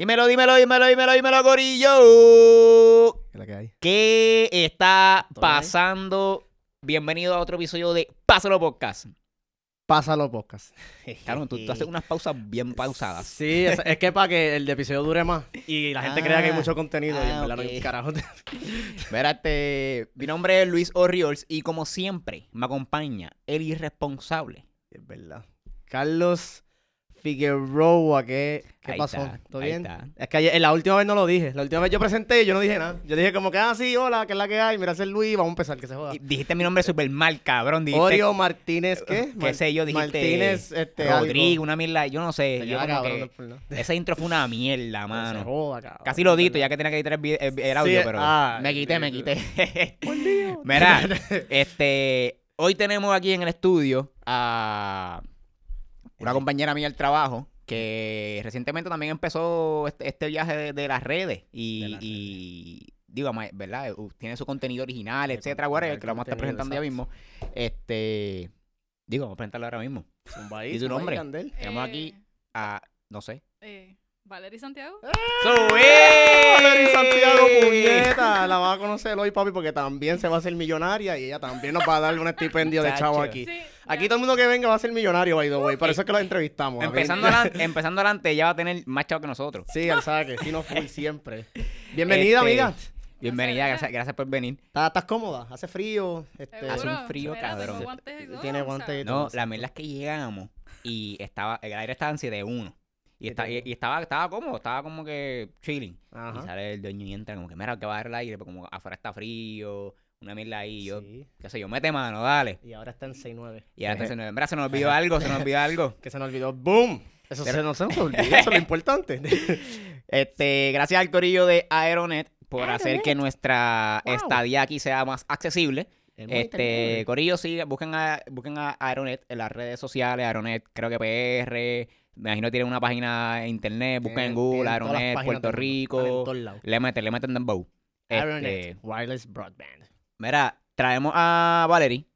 Dímelo, dímelo, dímelo, dímelo, dímelo, Corillo. ¿Qué es la que hay? ¿Qué está pasando? Bienvenido a otro episodio de Pásalo Podcast. Pásalo podcast. Claro, tú, tú haces unas pausas bien pausadas. Sí, es, es que para que el episodio dure más y la gente crea que hay Ah. mucho contenido y en Ah, verdad no hay ok. un carajo. Este, mi nombre es Luis Orriols y como siempre me acompaña el irresponsable. es verdad. Carlos Figueroa, ¿qué, qué Ahí pasó? está, ¿Todo bien? está. Es que ayer- la última vez no lo dije. La última vez yo presenté y yo no dije nada. Yo dije como que, ah, sí, hola, ¿qué es la que hay? Mira, es Luis, vamos a empezar, que se joda. Y dijiste mi nombre súper mal, cabrón. Dijiste, Orio Martínez, ¿qué? qué sé yo, dijiste Martínez, este, algo. Rodrigo, una mierda, yo no sé. Yo como cabrón, que- no es por nada. ese intro fue una mierda, Que se mano. joda, cabrón, Casi lo dito, ya que tenía que editar el, audio, Sí, pero ah, me quité, me quité. Mira, este, hoy tenemos aquí en el estudio a una compañera mía del trabajo que recientemente también empezó este, este viaje de, de las redes y, De las y digo, ¿verdad? Tiene su contenido original, Sí, etcétera, con- whatever, que lo vamos a estar presentando ya mismo. Este, digo, vamos a presentarlo ahora mismo. ¿Y ahí, nombre? Candel. Tenemos aquí a, no sé. Eh, Valerie Santiago. Valeria Santiago, ¡Eh! puñeta. La va a conocer hoy, papi, porque también se va a hacer millonaria y ella también nos va a dar un estipendio de chavo aquí. Sí, Aquí todo el mundo que venga va a ser millonario, by the way. Por eso es que los entrevistamos. Empezando, adelante, empezando adelante, ella va a tener más chavo que nosotros. Sí, el saque. Sí, no fui siempre. Bienvenida, Este, amiga. Bienvenida, Gracias. por venir. ¿Estás, estás cómoda? ¿Hace frío? Este. Hace un frío, Mira, tengo cabrón. guantes y todo, Tiene o sea, guantes y todo. No, la verdad es que llegamos y estaba, el aire estaba en 7-1. Y, ¿Qué está, y, y estaba, estaba cómodo, estaba como que chilling. Y Ajá. sale el dueño y entra como que, mira, que va a dar el aire, pero como afuera está frío, una mierda ahí. y Yo, Sí. qué sé yo, mete mano, dale. Y ahora está en 6-9. Y ahora se nos, mira, se nos olvidó algo, se nos olvidó algo. Que se nos olvidó. ¡Boom! Eso Pero- se nos, olvidó. Eso es lo importante. Este, gracias al corillo de Aeronet por hacer que nuestra Wow. estadía aquí sea más accesible. Este, Corillo, sí, busquen a, busquen a Aeronet en las redes sociales, Aeronet, creo que PR, me imagino que tienen una página en internet, busquen en Tienen- Google, Aeronet, Puerto Rico, le meten, le meten dembow. Este, Aeronet, Wireless Broadband. mira, traemos a Valerie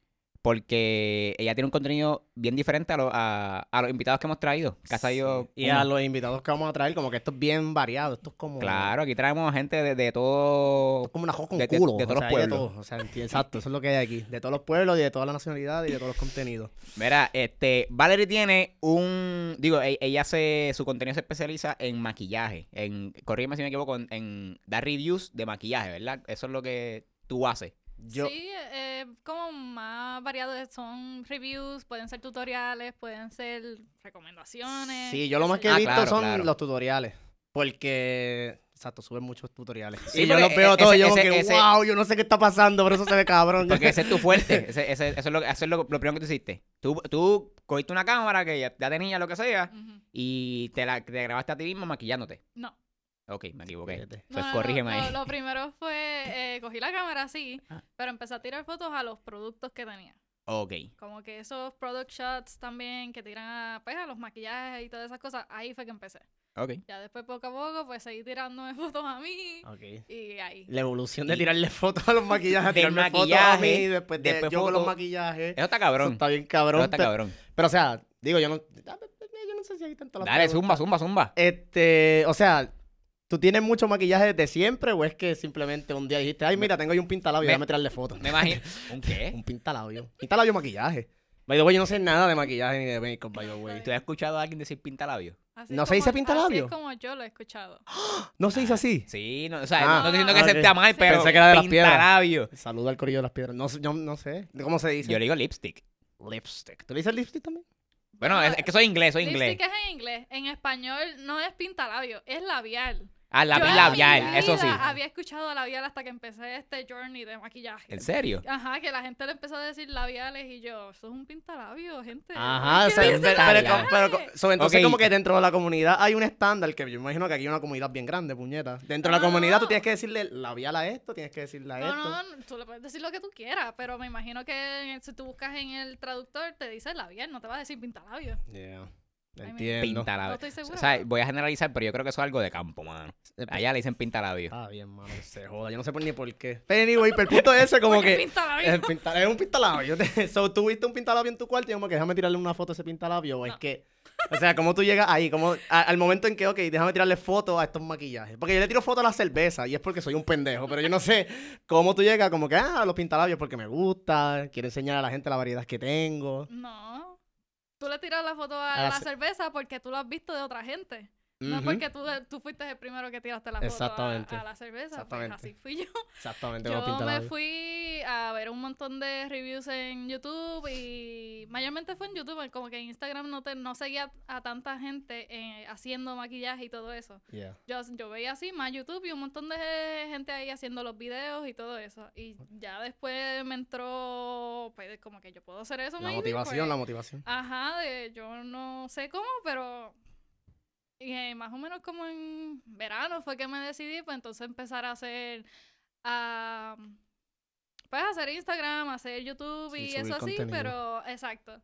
porque ella tiene un contenido bien diferente a, lo- a, a los invitados que hemos traído. Que Sí. Y a los invitados que vamos a traer, como que esto es bien variado. Esto es como. Claro, aquí traemos a gente de, de todo... Esto es como una joja con de- culo. de todos o los sea, pueblos. todo. O sea, exacto, eso es lo que hay aquí. De todos los pueblos y de toda la nacionalidad y de todos los contenidos. Mira, este, Valerie tiene un, digo, e- ella hace, su contenido se especializa en maquillaje, en, corrígeme si me equivoco, en, en dar reviews de maquillaje, ¿verdad? Eso es lo que tú haces. Yo, Sí, eh, como más variados son reviews, pueden ser tutoriales, pueden ser recomendaciones. sí, yo lo más que he Ah, visto claro, son claro. los tutoriales. Porque, exacto, suben muchos tutoriales. Sí, y yo los veo e- todos ese- yo como ese- que, ese- wow, yo no sé qué está pasando, pero eso se ve cabrón. Porque ese es tu fuerte, ese, ese- eso es, lo, eso es lo, lo primero que tú hiciste. Tú, tú cogiste una cámara que ya, ya tenía lo que sea y te, la, te grabaste a ti mismo maquillándote. No. Ok, me equivoqué. No, no, corrígeme no, ahí. Lo, lo primero fue, eh, cogí la cámara, sí, Ah. pero empecé a tirar fotos a los productos que tenía. Ok. Como que esos product shots también que tiran a, pues, a los maquillajes y todas esas cosas, ahí fue que empecé. Ok. Ya después poco a poco, pues seguí tirándome fotos a mí Ok. y ahí. La evolución de Y- tirarle fotos a los maquillajes, a Del tirarme fotos a maquillaje, mí, después, de, después yo con los maquillajes. Eso está Eso cabrón. está bien Eso cabrón. está pero, cabrón. pero, o sea, digo, yo no, yo no sé si hay tanto la Dale, pregunta. zumba, zumba, zumba. Este, o sea, ¿tú tienes mucho maquillaje desde siempre o es que simplemente un día dijiste, ay, mira, tengo ahí un pintalabio, Me- déjame tirarle fotos? Me imagino. ¿Un qué? Un pintalabio. Pintalabio maquillaje. By the way, yo no sé nada de maquillaje ni de make-up, by the way. ¿Tú has escuchado a alguien decir pintalabio? Así ¿No se dice pintalabio? Así es como yo lo he escuchado. ¿No se dice así? Sí, no, o sea, Ah, no estoy diciendo que se te mal, Sí. pero Pensé que era de las piedras. pintalabio. Saluda al corillo de las piedras. No, sé- yo no sé. ¿Cómo se dice? Yo le digo lipstick. Lipstick. ¿Tú le dices lipstick también? Bueno, es, es que soy inglés, soy inglés. Lipstick es en inglés. En español no es pintalabio, es labial. Ah, Yo mi labial, eso sí. vida Había escuchado labial hasta que empecé este journey de maquillaje. ¿En serio? Ajá, que la gente le empezó a decir labiales y yo, eso es un pintalabio, gente. Ajá, o ¿Qué sea, pero, pero- pero- so, entonces Ok. como que dentro de la comunidad hay un estándar que yo imagino que aquí hay una comunidad bien grande, puñeta. Dentro de la No, no, comunidad tú no. tienes que decirle labial a esto, tienes que decirle a No, esto. no, no, tú le puedes decir lo que tú quieras, pero me imagino que si tú buscas en el traductor te dice labial, no te va a decir pintalabio. Yeah. Entiendo. Pinta No labios. estoy segura. O sea, voy a generalizar, pero yo creo que eso es algo de campo, mano. Allá le dicen pinta labios. Ah, bien, mano, que se joda. Yo no sé por ni por qué. Pero anyway, pero el punto es ese, como ¿Por qué que... Es, pinta- es un pintalabio. so, ¿Tú viste un pintalabio en tu cuarto y como que déjame tirarle una foto a ese pintalabio? ¿O es No. que... O sea, ¿cómo tú llegas ahí? Como al momento en que, ok, déjame tirarle fotos a estos maquillajes. Porque yo le tiro fotos a la cerveza y es porque soy un pendejo. Pero yo no sé cómo tú llegas como que, ah, a los pintalabios porque me gusta. Quiero enseñar a la gente la variedad que tengo. No. Tú le tiras la foto a, A la la ce- cerveza porque tú lo has visto de otra gente. No porque tú, tú fuiste el primero que tiraste la foto a- a, la cerveza. Pues Exactamente. así fui yo. Exactamente, Yo me fui a ver un montón de reviews en YouTube y mayormente fue en YouTube, como que en Instagram no, te, no seguía a tanta gente eh, haciendo maquillaje y todo eso. Yeah. Yo, yo veía así más YouTube y un montón de gente ahí haciendo los videos y todo eso. Y ya después me entró, pues como que yo puedo hacer eso. La maybe, motivación, pues, la motivación. Ajá, de yo no sé cómo, pero y, eh, más o menos como en verano fue que me decidí, pues entonces empezar a hacer, a pues hacer Instagram, hacer YouTube Sí, y eso así, pero exacto.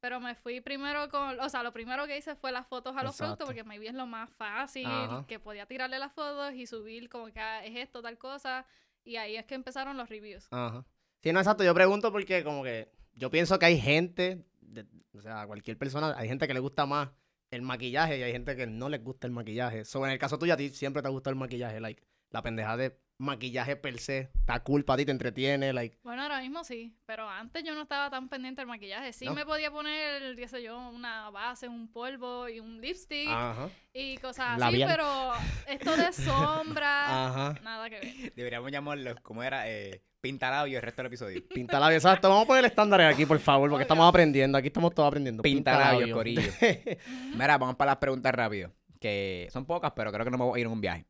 Pero me fui primero con, o sea, lo primero que hice fue las fotos a los Exacto. productos porque maybe es lo más fácil, Ajá. que podía tirarle las fotos y subir como que ah, es esto, tal cosa. Y ahí es que empezaron los reviews. Ajá. Sí, no, exacto. Yo pregunto porque como que yo pienso que hay gente, de- o sea, cualquier persona, hay gente que le gusta más el maquillaje y hay gente que no les gusta el maquillaje. So, en el caso tuyo, a ti siempre te gusta el maquillaje, like, la pendeja de maquillaje per se, está cool para ti, te entretiene, like, Bueno, ahora mismo sí, pero antes yo no estaba tan pendiente del maquillaje. Sí ¿No? me podía poner, qué sé yo, una base, un polvo y un lipstick ajá, y cosas así, Labial. pero esto de sombra, ajá. nada que ver. Deberíamos llamarlo, ¿cómo era? Eh, pinta labios el resto del episodio. Pinta labios, exacto. Vamos a poner estándares aquí, por favor, porque estamos aprendiendo. Aquí estamos todos aprendiendo. Pinta labios, labios. corillo. Mira, vamos para las preguntas rápido. Que son pocas, pero creo que nos vamos a ir en un viaje.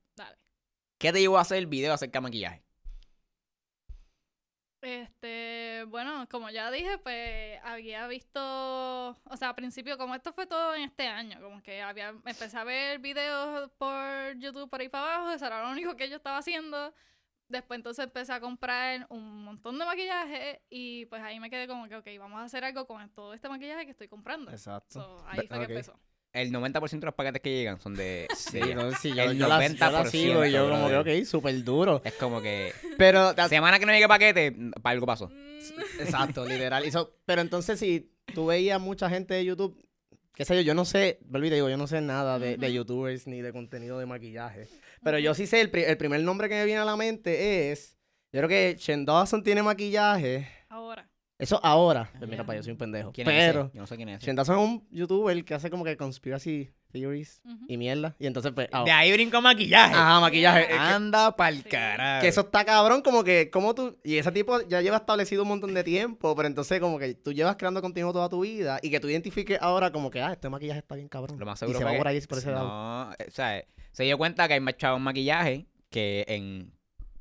¿Qué te llevó a hacer el video acerca de maquillaje? Este, bueno, como ya dije, pues había visto, o sea, al principio, como esto fue todo en este año, como que había, empecé a ver videos por YouTube por ahí para abajo, eso era lo único que yo estaba haciendo. Después entonces empecé a comprar un montón de maquillaje y pues ahí me quedé como que, ok, vamos a hacer algo con todo este maquillaje que estoy comprando. Exacto. So, ahí fue que empezó. El 90% de los paquetes que llegan son de... Sí, de- no, sí, yo, El yo la, yo la 90%, sigo y yo como que, ok, súper duro. Es como que... Pero, Semana que no llegue paquete, para algo pasó. Exacto, literal. Pero entonces, si tú veías mucha gente de YouTube, qué sé yo, yo no sé, te digo, yo no sé nada de, de. YouTubers ni de contenido de maquillaje. Pero yo sí sé, el, pri- el primer nombre que me viene a la mente es, yo creo que Shen Dawson tiene maquillaje. Ahora. Eso ahora. Pues mira, para yo soy un pendejo. ¿Quién es ese? Pero Yo no sé quién es ese. Es un YouTuber que hace como que conspiracy theories Ujú. y mierda. Y entonces, pues, ah, De ahí brinco maquillaje. ajá, maquillaje. Yeah. Es que- Anda pa'l Sí. carajo. Que eso está cabrón, como que, como tú, y ese tipo ya lleva establecido un montón de tiempo, pero entonces como que tú llevas creando contenido toda tu vida y que tú identifiques ahora como que, ah, este maquillaje está bien cabrón. Lo más y seguro se fue va que- por ahí, por ese lado. No, eh, o sea, se dio cuenta que hay más chavos en maquillaje que en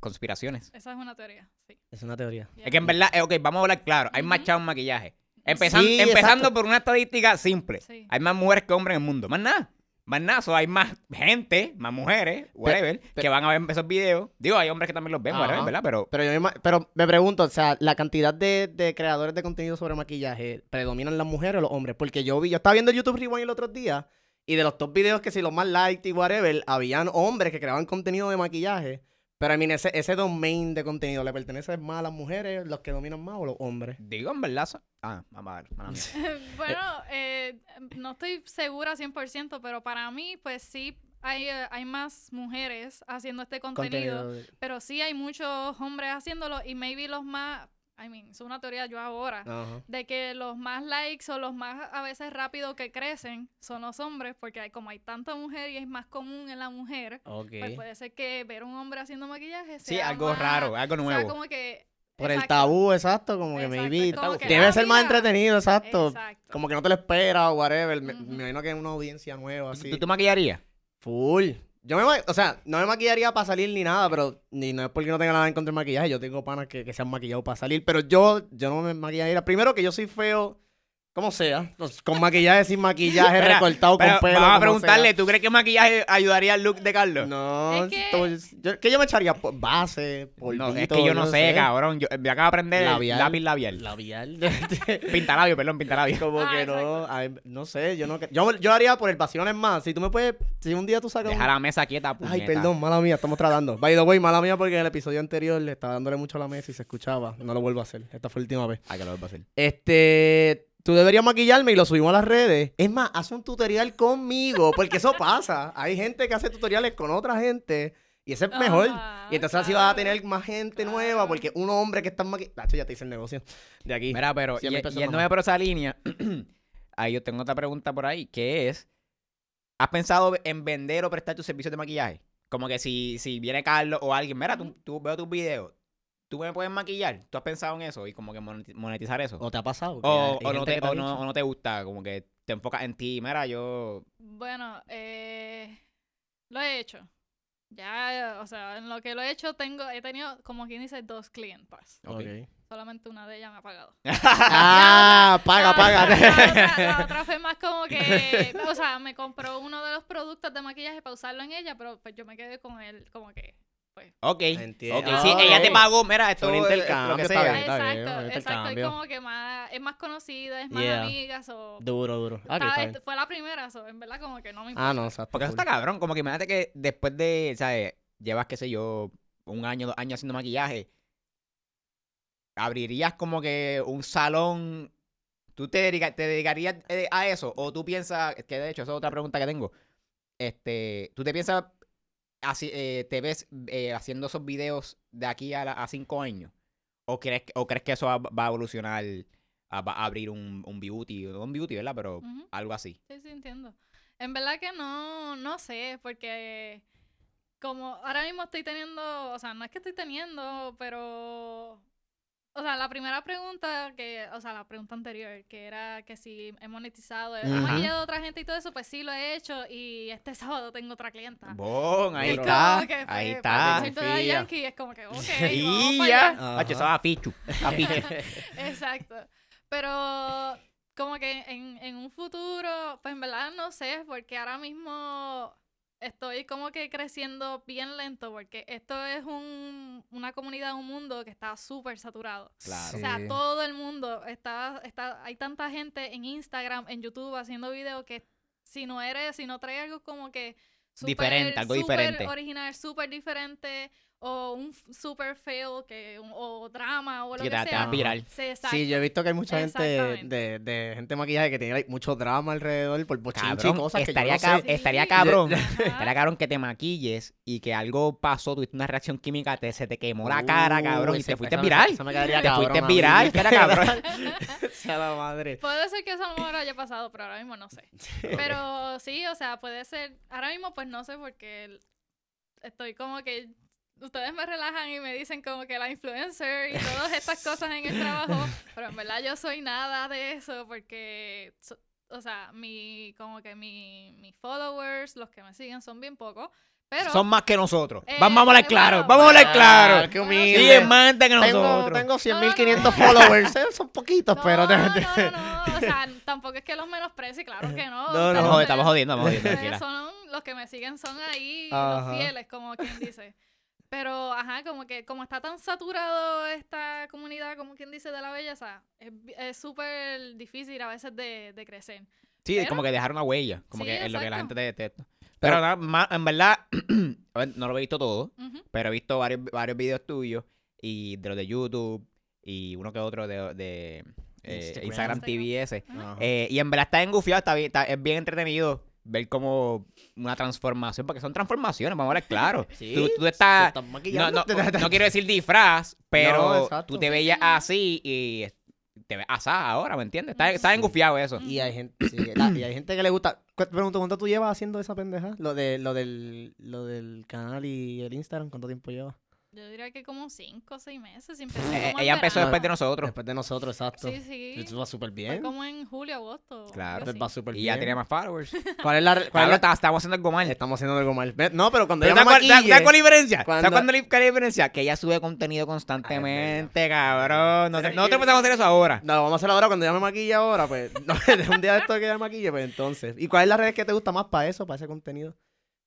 conspiraciones. Esa es una teoría, sí. Es una teoría. Yeah. Es que en verdad, eh, ok, vamos a hablar claro, hay más chavos en maquillaje. Empezando, Sí, empezando por una estadística simple. Sí. Hay más mujeres que hombres en el mundo. Más nada. Más nada. So, hay más gente, más mujeres, whatever, que van a ver esos videos. Digo, hay hombres que también los ven, whatever, ¿verdad? Pero Pero yo me, ima- pero me pregunto, o sea, la cantidad de, de creadores de contenido sobre maquillaje, ¿predominan las mujeres o los hombres? Porque yo vi, yo estaba viendo YouTube Rewind el otro día y de los top videos que si los más liked y whatever, habían hombres que creaban contenido de maquillaje. Pero I mean, ese, ese domain de contenido, ¿le pertenece más a las mujeres, los que dominan más o los hombres? digo, en verdad. Ah, vamos a ver, bueno, eh, no estoy segura 100%, pero para mí, pues sí, hay, eh, hay más mujeres haciendo este contenido, de- pero sí hay muchos hombres haciéndolo y maybe los más, I mean, es una teoría yo ahora, Ajá. de que los más likes o los más a veces rápido que crecen son los hombres, porque hay, como hay tanta mujer y es más común en la mujer, pues puede ser que ver un hombre haciendo maquillaje Sí, sea algo más- raro, algo sea nuevo. como que... Por el tabú, exacto, como que Exacto, maybe es como que, debe ah, ser más entretenido, exacto. Exacto. Como que no te lo esperas o whatever. Me imagino que es una audiencia nueva, así. ¿Tú te maquillarías? Full. Yo me, o sea, no me maquillaría para salir ni nada, pero ni no es porque no tenga nada en contra del maquillaje. Yo tengo panas que, que se han maquillado para salir, pero yo, yo no me maquillaría. Primero que yo soy feo Como sea. Con maquillaje, sin maquillaje, Espera, recortado Pero con pelo. vamos a como preguntarle, sea. ¿tú crees que maquillaje ayudaría al look de Carlos? No, Es que- esto- yo, ¿qué yo me echaría? Pues, Base, polvito, No, es que yo no sé, cabrón. Yo me acabo de aprender Labial. lápiz labial. Labial. Pintalabio, perdón, pintalabio. Como Ah, que no, exacto. ay, no sé, yo no yo, yo haría por el vacilón es más. Si tú me puedes, si un día tú sacas un- Deja la mesa quieta, Ay, puñeta. perdón, mala mía, estamos tratando. By the way, mala mía porque en el episodio anterior le estaba dándole mucho a la mesa y se escuchaba. No lo vuelvo a hacer. Esta fue la última vez. Ah, que lo voy a hacer. Este, tú deberías maquillarme y lo subimos a las redes. Es más, haz un tutorial conmigo, porque eso pasa. Hay gente que hace tutoriales con otra gente y ese es mejor. Ajá, y entonces así vas a tener más gente nueva, porque un hombre que está maquillando. ya te hice el negocio de aquí. Mira, pero y- pesos yéndome nomás. por esa línea, ahí yo tengo otra pregunta por ahí, que es, ¿has pensado en vender o prestar tus servicios de maquillaje? Como que si, si viene Carlos o alguien, mira, tú veo tus videos, ¿tú me puedes maquillar? ¿Tú has pensado en eso y como que moneti- monetizar eso? ¿O te ha pasado? O, no te, que te ha o, no, dicho. o no te gusta, como que te enfocas en ti, mira, yo... Bueno, eh, lo he hecho. Ya, o sea, en lo que lo he hecho tengo, he tenido, como quien dice, dos clientas. Ok. Solamente una de ellas me ha pagado. Ah, paga, La- paga. La, otra, la otra fue más como que, o sea, me compró uno de los productos de maquillaje para usarlo en ella, pero pues yo me quedé con él, como que, Ok, Entiendo. ok, Ah, sí, ella te pagó, mira, esto un es lo que intercambio, está bien. exacto, bien, un exacto, intercambio. como que más, es más conocida, es más Yeah. amiga, so, Duro, duro. Ok, estaba- está bien. fue la primera, so, en verdad como que no me importa. Ah, no, exacto. Porque eso está cabrón. Como que imagínate que después de, ¿sabes? Llevas, qué sé yo, un año, dos años haciendo maquillaje. ¿Abrirías como que un salón? ¿Tú te, dedica- te dedicarías eh, a eso? ¿O tú piensas, que de hecho, esa es otra pregunta que tengo. Este, ¿tú te piensas, así, eh, te ves eh, haciendo esos videos de aquí a, la- a cinco años? ¿O crees, ¿O crees que eso va, va a evolucionar a, va a abrir un, un beauty? No un beauty, ¿verdad? Pero algo así. Sí, sí, entiendo. En verdad que no, no sé, porque como ahora mismo estoy teniendo, o sea, no es que estoy teniendo, pero, o sea, la primera pregunta que, o sea, la pregunta anterior, que era que si he monetizado, he maquillado a otra gente y todo eso, pues sí lo he hecho y este sábado tengo otra clienta. Bon, ahí está. como que, Ahí está. el concierto de. Yankee es como que, ok, Y vamos para ya. allá. Hacho, eso va a fichu. A fichu. Exacto. Pero como que en, en un futuro, pues en verdad no sé, porque ahora mismo estoy como que creciendo bien lento, porque esto es un, una comunidad, un mundo que está súper saturado. Claro. O sea, Sí. todo el mundo está, está, hay tanta gente en Instagram, en YouTube haciendo videos que si no eres, si no traes algo como que súper- Diferente, algo súper diferente. original, súper diferente, o un super fail, que, un- o drama, o lo Sí, que te, te sea. vas viral. Sí. Sí, yo he visto que hay mucha gente de, de gente maquillaje que tiene like, mucho drama alrededor por bochinche y cosas estaría, que yo no cab- sé. estaría cabrón. Estaría cabrón que te maquilles y que algo pasó, tuviste una reacción química, te, se te quemó la cara, Uh, cabrón, y te fuiste viral. esa me quedaría Te cabrón fuiste viral, estaría cabrón. La madre. Puede ser que eso a lo mejor haya pasado, pero ahora mismo no sé. Pero sí, o sea, puede ser. Ahora mismo, pues no sé, porque estoy como que. Ustedes me relajan y me dicen como que la influencer y todas estas cosas en el trabajo, pero en verdad yo soy nada de eso porque, so- o sea, mi, como que mi, mis followers, los que me siguen son bien pocos, pero... Son más que nosotros. Eh, vamos a hablar eh, claro, bueno, vamos a hablar Ah, claro. qué Bueno, humilde. Sí, es más que tengo, nosotros. tengo 100.500 No, no, no. followers. eh, Son poquitos, No, pero... no, no, no, o sea, tampoco es que los menosprecie, claro que no. No, no. Estamos, jodiendo, estamos jodiendo, tranquila. son los que me siguen son ahí Ajá. los fieles, como quien dice. Pero, ajá, como que como está tan saturado esta comunidad, como quien dice, de la belleza, es súper difícil a veces de, de crecer. Sí, Pero- como que dejar una huella, como Sí, que es lo que la gente te... te- Pero nada, más, en verdad, no lo he visto todo, pero he visto varios, varios videos tuyos y de los de YouTube y uno que otro de, de eh, Instagram. Instagram TV ese. Ajá. Eh, y en verdad está engufiado, está bien, está- es bien entretenido ver como una transformación, porque son transformaciones, vamos a hablar claro. Sí, tú, tú te estás, estás no, no, no quiero decir disfraz, pero No, tú te veías así y te ves asá ahora, ¿me entiendes? Está, está Sí. engufiado eso. Y hay gente, sí, la- y hay gente que le gusta. Te pregunto, ¿cuánto tú llevas haciendo esa pendeja? Lo de lo del lo del canal y el Instagram, ¿cuánto tiempo llevas? Yo diría que como cinco o seis meses. si Eh, empezó eh, ella empezó después de nosotros. Después de nosotros, exacto. Sí, sí. Eso va súper Fue bien. como en julio, agosto. Claro. va súper Y bien. ya tenía más followers. ¿Cuál es la... Cuál es Claro, la... está- estamos haciendo algo mal. Estamos haciendo algo mal. No, pero cuando Pero ella ¿te. ¿Sabes cuál es la diferencia? Cuando- ¿Sabes cuál es la diferencia? Que ella sube contenido constantemente, cabrón. No, Pero- nosotros empezamos a hacer eso ahora. No, lo vamos a hacer ahora cuando ella me maquille ahora, pues. No, un día de esto que ella me maquille, pues entonces. ¿Y cuál es la red que te gusta más para eso, para ese contenido?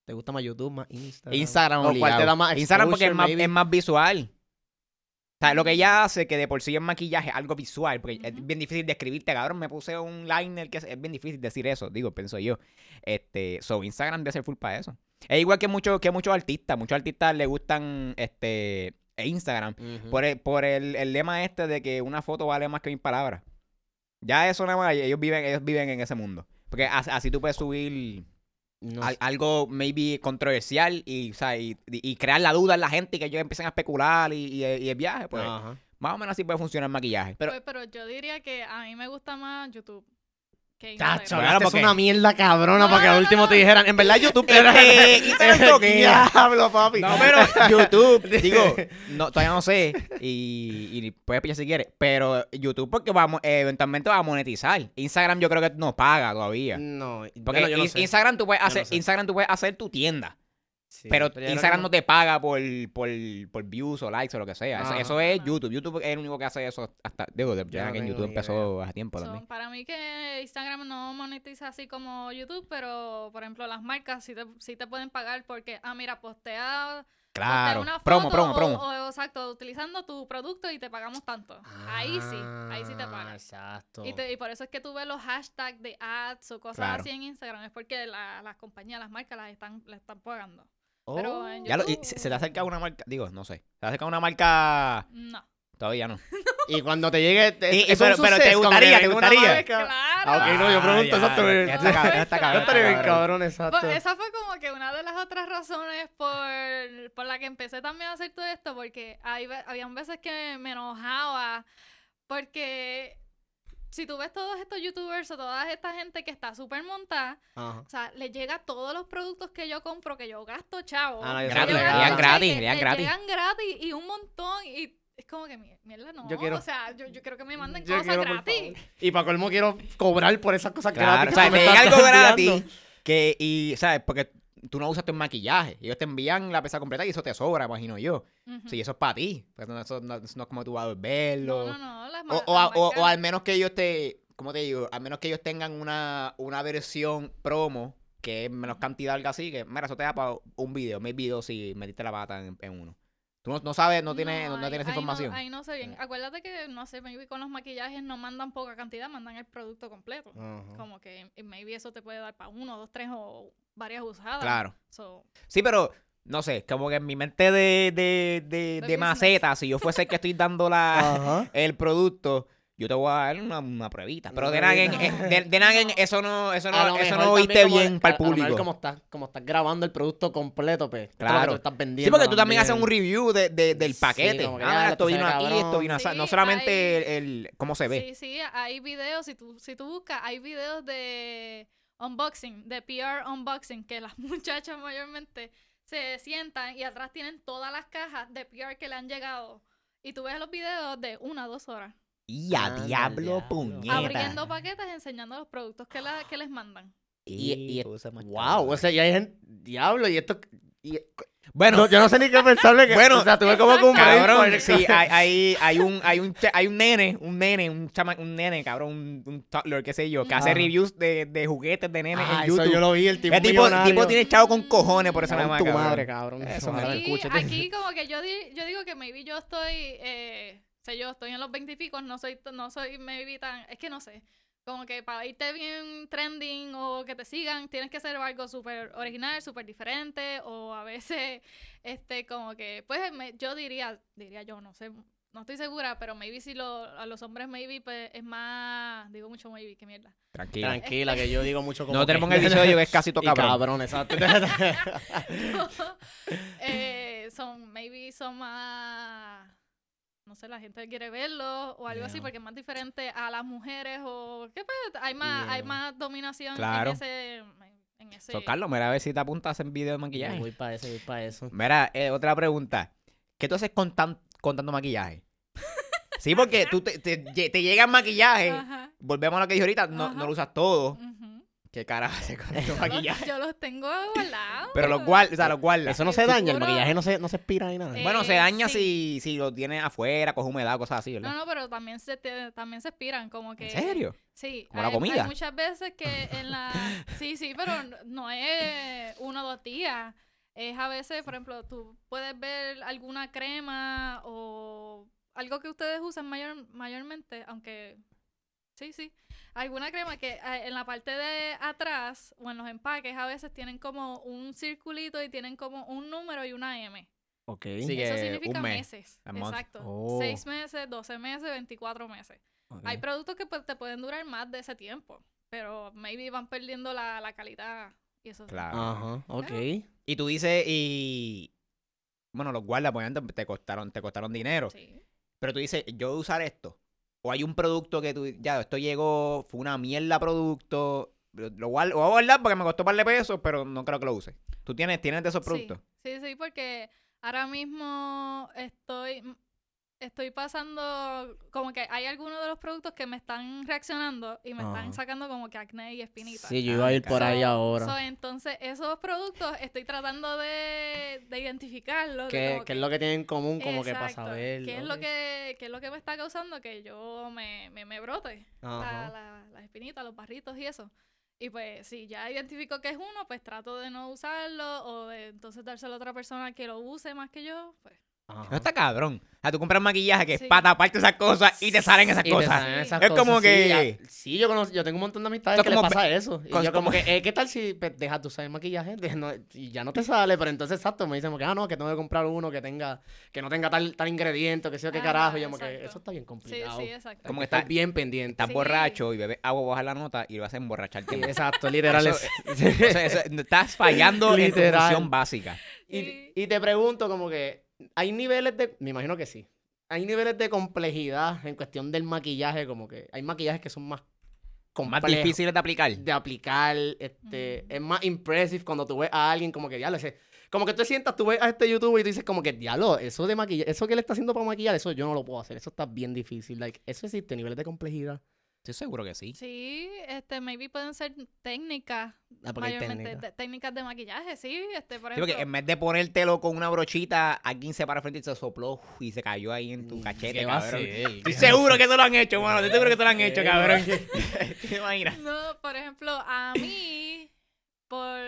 ¿Te gusta más YouTube, más Instagram? Instagram, ¿O cuál te da más Instagram porque es más, es más visual. O sea, lo que ella hace, que de por sí es maquillaje, algo visual, porque es bien difícil describirte, cabrón, me puse un liner que es, es bien difícil decir eso, digo, pienso yo. Este, so, Instagram debe ser full para eso. Es igual que muchos que muchos artistas, muchos artistas le gustan este Instagram por el, por el, el lema este de que una foto vale más que mil palabras. Ya eso nada más, ellos viven, ellos viven en ese mundo. Porque as- así tú puedes subir No al- sé. algo maybe controversial y, o sea, y, crear la duda en la gente y que ellos empiecen a especular y, y- y el viaje, pues Ajá. más o menos así puede funcionar el maquillaje. Pero- Pues, pero yo diría que a mí me gusta más YouTube Chacho. Claro, porque- una mierda cabrona No, para que al último no. te dijeran. En verdad, YouTube Este, era. Instagram toquea. Diablo, papi. No, pero YouTube, digo, no, todavía no sé y, y puedes pillar si quieres, pero YouTube porque vamos, eventualmente va a monetizar. Instagram yo creo que no paga todavía. No, Porque bueno, yo no in- sé. Instagram tú puedes Yo no hacer, sé. Instagram tú puedes hacer tu tienda. Sí, Pero Instagram no te paga por, por, por views o likes o lo que sea. Eso, es YouTube. YouTube es el único que hace eso hasta. Digo, ya que en YouTube empezó hace tiempo So, también. para mí que Instagram no monetiza así como YouTube, pero por ejemplo las marcas sí te, sí te pueden pagar porque, ah, mira, postea, Claro. una foto Promo, promo, promo. O, exacto, utilizando tu producto y te pagamos tanto. ahí sí, ahí sí te Ah, pagan. Exacto. Y, te- y por eso es que tú ves los hashtags de ads o cosas Claro. así en Instagram, es porque la- las compañías, las marcas las están, las están pagando. Oh. pero en Ya lo- y YouTube- se, se te acerca una marca. Digo, no sé. Se te acerca una marca. No. Todavía no. Y cuando te llegue. te- Y- y eso es pero- un pero te suceso, como gustaría, que te venga una gustaría. marca. Claro. Ah, ok, no, yo pregunto, ya, exacto. Ya está cabrón, ya está Yo cabrón, estaría bien cabrón. cabrón, exacto. Pues esa fue como que una de las otras razones por, por la que empecé también a hacer todo esto, porque hay, ve- habían veces que me enojaba, porque si tú ves todos estos youtubers o toda esta gente que está súper montada, Ajá. o sea, les llega todos los productos que yo compro, que yo gasto, chavo. Ah, no, Gratis, llegan gratis, que llegan gratis. Llegan gratis y un montón y es como que mi- mierda no, Yo quiero- o sea, yo, yo quiero que me manden cosas quiero, gratis. Y para colmo quiero cobrar por esas cosas Claro. gratis. O sea, me algo gratis. Que, y, ¿sabes? Porque tú no usas tu maquillaje. Ellos te envían la pesa completa y eso te sobra, imagino yo. Ujú. Sí, eso es para ti. Porque no- eso, no, eso no es como tú vas a verlo. No, no, no, las O, o, las o- o al menos que ellos te, ¿cómo te digo? Al menos que ellos tengan una, una versión promo que es menos cantidad, algo así, que mira, eso te da para un video, mil videos si metiste la pata en, en uno. Tú no, no sabes, no tienes, no, no ahí- tienes ahí información. ahí no sé bien. Eh. Acuérdate que, no sé, maybe con los maquillajes no mandan poca cantidad, mandan el producto completo. Como que eh, maybe eso te puede dar para uno, dos, tres o varias usadas. Claro. So, Sí, pero no sé, como que en mi mente de, de, de, De maceta, si yo fuese el que estoy dando la, el producto, yo te voy a dar una, una pruebita. Pero de nada, No. eso no, eso lo no, eso no como- bien para el a- a lo mejor público. como estás, como estás grabando el producto completo, pues. esto es lo que Claro. tú estás vendiendo. Sí, porque tú también haces un review de, de- del Sí, paquete. que, ah, esto vino aquí, cabrón. esto vino así. No Sí, solamente hay- el, el- cómo se ve. Sí, sí, hay videos, si tú, si tú buscas, hay videos de unboxing, de PR unboxing, que las muchachas mayormente se sientan y atrás tienen todas las cajas de PR que le han llegado. Y tú ves los videos de una o dos horas. Y a Anda, diablo, diablo. puñeta. Abriendo paquetes, enseñando los productos que, la- que les mandan. Y- y- más Wow, o sea, y hay gente. Diablo, y esto. Y- bueno, no, yo no sé ni qué pensarle. Que, Bueno, o sea, tuve como que un cabrón, sí, hay, hay, hay un, hay un, hay un nene, un nene, un chama, un nene, cabrón, un, un toddler, qué sé yo, que hace Ajá. reviews de, de juguetes de nenes Ah, en eso YouTube. yo lo vi, el tipo. el tipo, tipo tiene chavo con cojones por esa nada tu cabrón. madre, cabrón. Eso, me Sí, escuche. aquí como que yo, di- yo digo que maybe yo estoy, eh, sé yo, estoy en los veintipicos, no soy, no soy maybe tan, es que no sé, como que para irte bien trending o que te sigan, tienes que hacer algo súper original, súper diferente, o a veces, este, como que, pues me- yo diría, diría yo, no sé, no estoy segura, pero maybe si lo, a los hombres maybe pues, es más, digo mucho maybe, qué mierda. Tranquila. Tranquila, que yo digo mucho como. No tenemos el episodio que es casi todo cabrón. cabrón, exacto. eh, son, maybe son más, no sé, la gente quiere verlo o algo así porque es más diferente a las mujeres o qué pues, hay más, hay más dominación Claro. en ese, en ese So, Carlos, mira a ver si te apuntas en video de maquillaje. Voy para eso, voy para eso. Mira, eh, otra pregunta. ¿qué tú haces con, tan- con tanto maquillaje? Sí, porque tú te, te, lle- te llega el maquillaje, Ajá. volvemos a lo que dije ahorita, no, no lo usas todo. ujú. ¿Qué carajo haces con los- maquillaje? Yo los tengo guardados. Pero los guardas, o sea, los guardas. Eso no se daña, el maquillaje no se, no se expira ni nada. Eh, Bueno, se daña sí. si, si lo tienes afuera, coge humedad, cosas así, ¿verdad? No, no, pero también se, te- también se expiran, como que... ¿En serio? Sí. ¿Como la hay- comida? Hay muchas veces que en la... Sí, sí, pero no es uno o dos días. Es a veces, por ejemplo, tú puedes ver alguna crema o algo que ustedes usan mayor, mayormente, aunque... Sí, sí. Alguna crema que eh, en la parte de atrás o en los empaques a veces tienen como un circulito y tienen como un número y una M. Ok. Sí, Eso significa un mes, meses. Exacto. Oh. 6 meses, 12 meses, 24 meses. Hay productos que pues, te pueden durar más de ese tiempo, pero maybe van perdiendo la, la calidad y eso. Claro. Ajá, ok. Y tú dices, y. Bueno, los guardas, pues antes te costaron, te costaron dinero. Sí. Pero tú dices, yo voy a usar esto. O hay un producto que tú, ya, esto llegó, fue una mierda producto. Lo, lo guardo, lo voy a guardar porque me costó un par de pesos, pero no creo que lo use. ¿Tú tienes, tienes de esos productos? Sí, sí, porque ahora mismo estoy estoy pasando como que hay algunos de los productos que me están reaccionando y me Ajá. están sacando como que acné y espinitas. Sí, yo iba a ir por ahí So- ahora. so, entonces, esos productos estoy tratando de, de identificarlos. de ¿Qué, qué es lo que tienen en común como que para saber? ¿Qué es, lo que, qué es lo que me está causando que yo me, me, me brote? la- las espinitas, los barritos y eso. Y pues, si ya identifico que es uno, pues trato de no usarlo o de entonces dárselo a otra persona que lo use más que yo. Pues, Ajá. No está cabrón. O sea, tú compras maquillaje que es Sí. para taparte esas cosas y te salen esas Y te cosas. salen esas Es como que- ya- Sí, yo, conozco, yo tengo un montón de amistades Esto que les pasa eso. Y con- yo como como- que, eh, ¿qué tal si pues, dejas de usar el maquillaje? De- no- y ya no te sale, pero entonces exacto, me dicen como que, ah, no, que tengo que comprar uno que tenga, que no tenga tal, tal ingrediente, que sea qué carajo. Y yo como que, eso está bien complicado. sí, exacto. Como que que estar está- bien pendiente. Estás Sí. borracho y bebes agua, bajas la nota y lo vas a emborracharte. Sí, exacto, literal. Eso- es- O sea, eso- estás fallando en tu Literal. función básica. Y, y te pregunto como que, ¿hay niveles de, me imagino que sí, hay niveles de complejidad en cuestión del maquillaje, como que hay maquillajes que son más Más difíciles de aplicar. de aplicar, este, Mm. es más impressive cuando tú ves a alguien como que, diablo, ese, como que tú te sientas, tú ves a este youtuber y tú dices como que, diablo, eso de maquillaje, eso que él está haciendo para maquillar, eso yo no lo puedo hacer, eso está bien difícil, like, eso existe, niveles de complejidad. Estoy seguro que sí. Sí, este, maybe pueden ser técnicas, Ah, mayormente técnicas. de maquillaje, sí, este, por Sí, ejemplo. porque en vez de ponértelo con una brochita, alguien se para frente y se sopló y se cayó ahí en tu cachete, ¿Qué cabrón. Estoy seguro que eso lo han hecho, mano. Estoy seguro que eso lo han hecho, Eh, cabrón. ¿Te imaginas? No, por ejemplo, a mí, por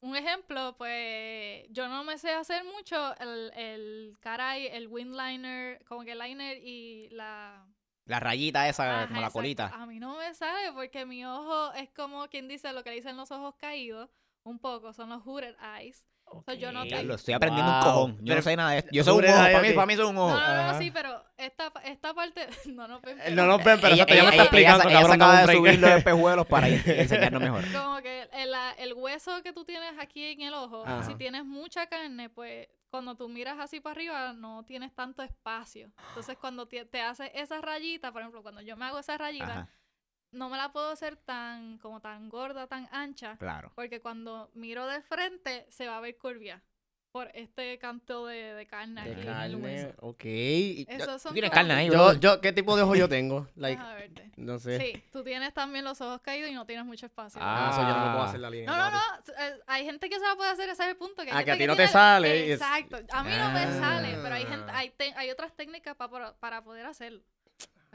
un ejemplo, pues yo no me sé hacer mucho el, el caray, el windliner, como que el liner y la... La rayita esa, Ajá, como la exacto. colita. A mí no me sale porque mi ojo es como quien dice lo que le dicen los ojos caídos, un poco, son los hooded eyes. sea, yo no Ok. te- Ya lo estoy aprendiendo un cojón. Yo Pero- no sé nada de esto. Yo soy un ojo. Para mí, ok. para mí soy un ojo. No, no, no, sí, pero esta, esta parte, no, no, pero- Eh, No nos ven, pero ella, exacto, ya me ella- está ella- explicando, ella se cabrón, acaba de subir los espejuelos para enseñarnos mejor. Como que el, la- el hueso que tú tienes aquí en el ojo, Ajá. si tienes mucha carne, pues cuando tú miras así para arriba no tienes tanto espacio. Entonces cuando te, te haces esa rayita, por ejemplo, cuando yo me hago esa rayita, Ajá, no me la puedo hacer tan como tan gorda, tan ancha, claro. porque cuando miro de frente se va a ver curvia por este canto de, de carne aquí De en el hueso. carne, ok. Esos son tienes carne ahí, Yo, yo, ¿qué tipo de ojo yo tengo? Like, verte. no sé. Sí, tú tienes también los ojos caídos y no tienes mucho espacio. Ah, eso yo no me puedo Ah. hacer la línea. No, no, no. eh, Hay gente que se la puede hacer, ese es el punto. Que hay Ah, que a ti no te tiene- sale Exacto. A mí no me sale, pero hay, Ah. gente, hay, te- hay otras técnicas pa- para, para poder hacerlo.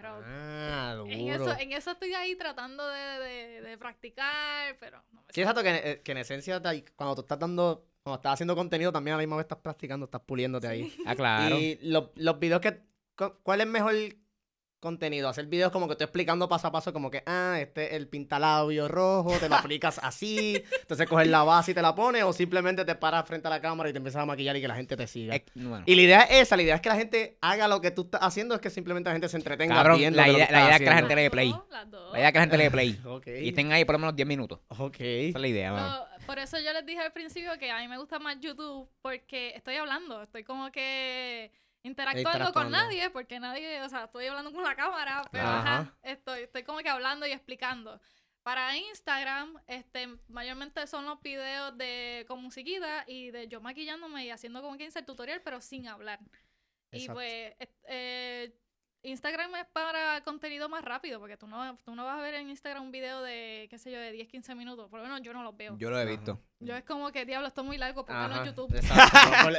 Pero Ah, en, duro. eso, en eso estoy ahí tratando de, de, de practicar, pero no me Sí, exacto, que, eh, que en esencia, cuando tú estás dando, cuando estás haciendo contenido, también a la misma vez estás practicando, estás puliéndote ahí. Ah, claro. Y los, los videos que, cu- ¿cuál es mejor contenido? Hacer videos como que estoy explicando paso a paso, como que, ah, este es el pintalabio rojo, te lo aplicas así, entonces coges la base y te la pones, o simplemente te paras frente a la cámara y te empiezas a maquillar y que la gente te siga. Es- bueno. Y la idea es esa, la idea es que la gente haga lo que tú estás haciendo, es que simplemente la gente se entretenga Cabrón, viendo la idea- que la idea es que la gente le dé play. La idea es que la gente le dé play. Y estén ahí por lo menos 10 minutos. Ok. Esa es la idea, mano. No, por eso yo les dije al principio que a mí me gusta más YouTube porque estoy hablando, estoy como que interactuando, con nadie, porque nadie, o sea, estoy hablando con la cámara, pero Ajá. ajá, estoy, estoy como que hablando y explicando. Para Instagram, este, mayormente son los videos de con musiquita y de yo maquillándome y haciendo como que el tutorial, pero sin hablar. Y pues es- eh, Instagram es para contenido más rápido, porque tú no, tú no vas a ver en Instagram un video de, qué sé yo, de 10, 15 minutos. Por lo menos yo no los veo. Yo, Yo lo he visto. es como que, diablo, esto es muy largo, Ajá, en YouTube.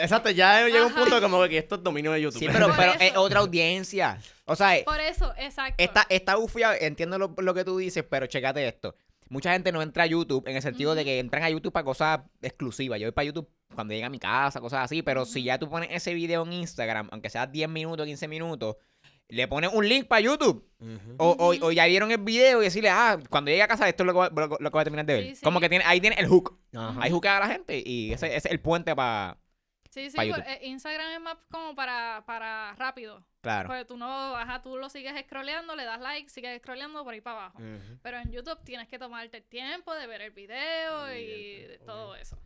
Exacto, ya llega un punto como que esto es dominio de YouTube. Sí, pero, pero es otra audiencia. O sea, eh, Por eso, exacto. está, está ufia, entiendo lo, lo que tú dices, pero chécate esto. Mucha gente no entra a YouTube en el sentido de que entran a YouTube para cosas exclusivas. Yo voy para YouTube cuando llega a mi casa, cosas así, pero si ya tú pones ese video en Instagram, aunque sea 10 minutos, 15 minutos, le pones un link para YouTube. O, o- ya vieron el video y decirle, ah, cuando llegue a casa esto es lo que, va- lo, lo que va a terminar de ver. Sí, sí. Como que tiene, ahí tiene el hook. Ajá. Ahí hookea a la gente y ese, ese es el puente para... Sí, sí, pues, eh, Instagram es más como para, para rápido. Claro. Porque tú no, ajá, tú lo sigues scrolleando, le das like, sigues scrolleando por ahí para abajo. Pero en YouTube tienes que tomarte el tiempo de ver el video y Evidente, todo eso.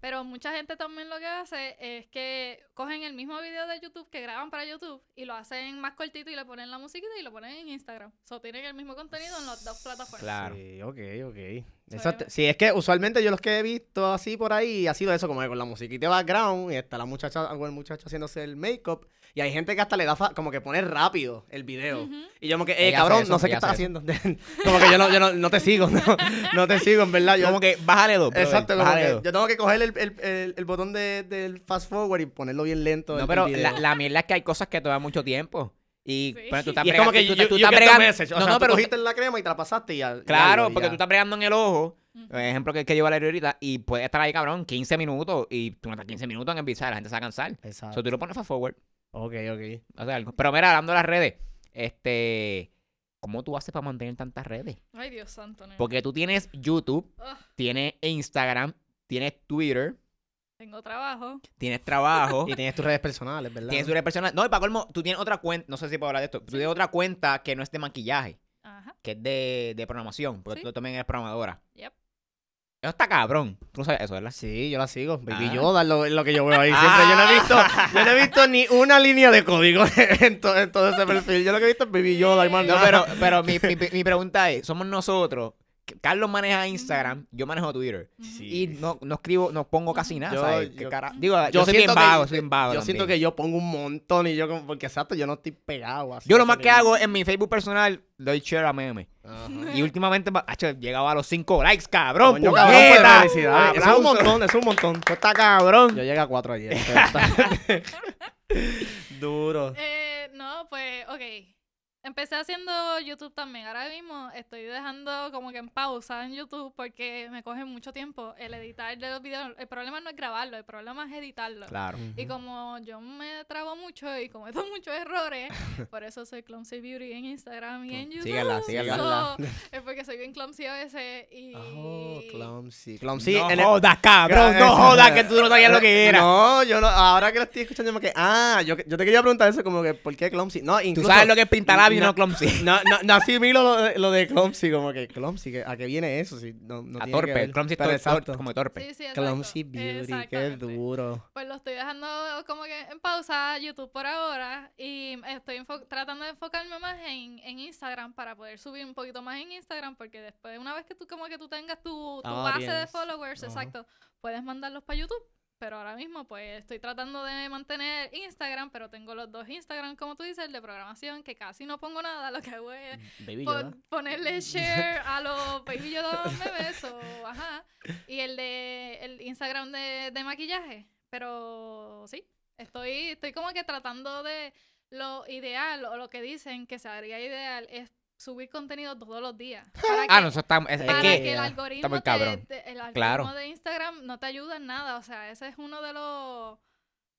Pero mucha gente también lo que hace es que cogen el mismo video de YouTube que graban para YouTube y lo hacen más cortito y le ponen la musiquita y lo ponen en Instagram. O so, tienen el mismo contenido en las dos plataformas. Claro. Sí, ok, ok. So, Sí, es que usualmente yo los que he visto así por ahí ha sido eso, como que con la musiquita de background y está la muchacha o el muchacho haciéndose el make-up y hay gente que hasta le da fa- como que pone rápido el video. Y yo como que, eh, cabrón, eso, no sé qué estás haciendo. como que yo no, yo no, no te sigo, no, no te sigo, en verdad. Yo, Como que bájale dos. exacto, como bájale que dos. yo tengo que coger el, el, el, el botón de, del fast forward y ponerlo bien lento. No, el- pero el la, video. la mierda es que hay cosas que toman mucho tiempo. Y, Sí. bueno, tú estás Y es como que tú- tú estás bregando- message. O No, sea, no, tú pero cogiste la crema y te la pasaste y ya. Claro, porque tú estás bregando en el ojo. Ujú. Ejemplo que, que yo Valerio ahorita. Y puede estar ahí, cabrón, 15 minutos. Y tú no estás 15 minutos en el visa, la gente se va a cansar. Exacto. So, tú lo pones fast forward. Ok, ok. hace algo. Pero mira, hablando de las redes. Este. ¿Cómo tú haces para mantener tantas redes? Ay, Dios santo, nena. Porque tú tienes YouTube, Ugh, tienes Instagram, tienes Twitter, tengo trabajo. tienes trabajo. Y tienes tus redes personales, ¿verdad? Tienes tu red personal. No, y para colmo, tú tienes otra cuenta. No sé si puedo hablar de esto. Tú tienes otra cuenta que no es de maquillaje, Ajá. que es de, de programación. Porque Sí. tú también eres programadora. Yep. Eso está cabrón. Tú no sabes eso, ¿verdad? Sí, yo la sigo. Baby Ah. Yoda es lo, que yo veo ahí. Siempre yo no he visto, yo no he visto ni una línea de código en, to- en todo ese perfil. Yo lo que he visto es Baby Yoda y más No, pero, pero mi, mi, mi pregunta es: somos nosotros. Carlos maneja Instagram, yo manejo Twitter. Sí. Y no, no escribo, no pongo casi nada, Yo- ¿sabes? ¿Qué yo- cara- Digo, yo, yo soy bien siento que- vago, soy bien vago. Yo siento que yo pongo un montón y yo como, porque exacto, yo no estoy pegado así. Yo lo más que hago en mi Facebook personal, doy share a meme. Ajá. Y últimamente, ma- acho, llegaba a los 5 likes, cabrón. Coño, cabrón, pues, es un montón, es un montón. Esto está cabrón. Yo llegué a cuatro ayer. pero está- Duro. Eh, no, pues, ok. Empecé haciendo YouTube también. Ahora mismo estoy dejando como que en pausa en YouTube porque me coge mucho tiempo el editar de los videos. El problema no es grabarlo, el problema es editarlo. Claro. Y como yo me trabo mucho y cometo muchos errores, por eso soy Clumsy Beauty en Instagram y en YouTube. Síguela, síguela. So, es porque soy bien clumsy a veces y... Oh, clumsy. Clumsy. no en el- jodas, cabrón. No jodas que tú no sabías lo que era. No, yo no, ahora que lo estoy escuchando, como que, ah, yo, yo te quería preguntar eso, como que, ¿por qué Clumsy? No, Tú incluso. sabes lo que es pintalabio y No. no clumsy. No, no, no asimilo lo de, lo de Clumsy, como que Clumsy, ¿a qué viene eso? Si no, no A tiene que torpe. ver. Clumsy es Pero tor- exacto. como torpe. Sí, sí, exacto. Clumsy Beauty, qué duro. Pues lo estoy dejando como que en pausa YouTube por ahora y estoy tratando de enfocarme más en, en Instagram para poder subir un poquito más en Instagram porque después una vez que tú como que tú tengas tu, tu base de Audience. followers, Ajá. exacto, puedes mandarlos para YouTube. Pero ahora mismo pues estoy tratando de mantener Instagram, pero tengo los dos Instagram como tú dices, el de programación, que casi no pongo nada, lo que hago es pon- Yoda. ponerle share a los Baby Yoda bebés o ajá. Y el de el Instagram de, de maquillaje. Pero sí, estoy, estoy como que tratando de lo ideal o lo que dicen que sería ideal es subir contenido todos los días. Para Ah, que- no, eso está. Es, es para que. que el algoritmo, cabrón. te- el algoritmo Claro. de Instagram no te ayuda en nada. O sea, ese es uno de los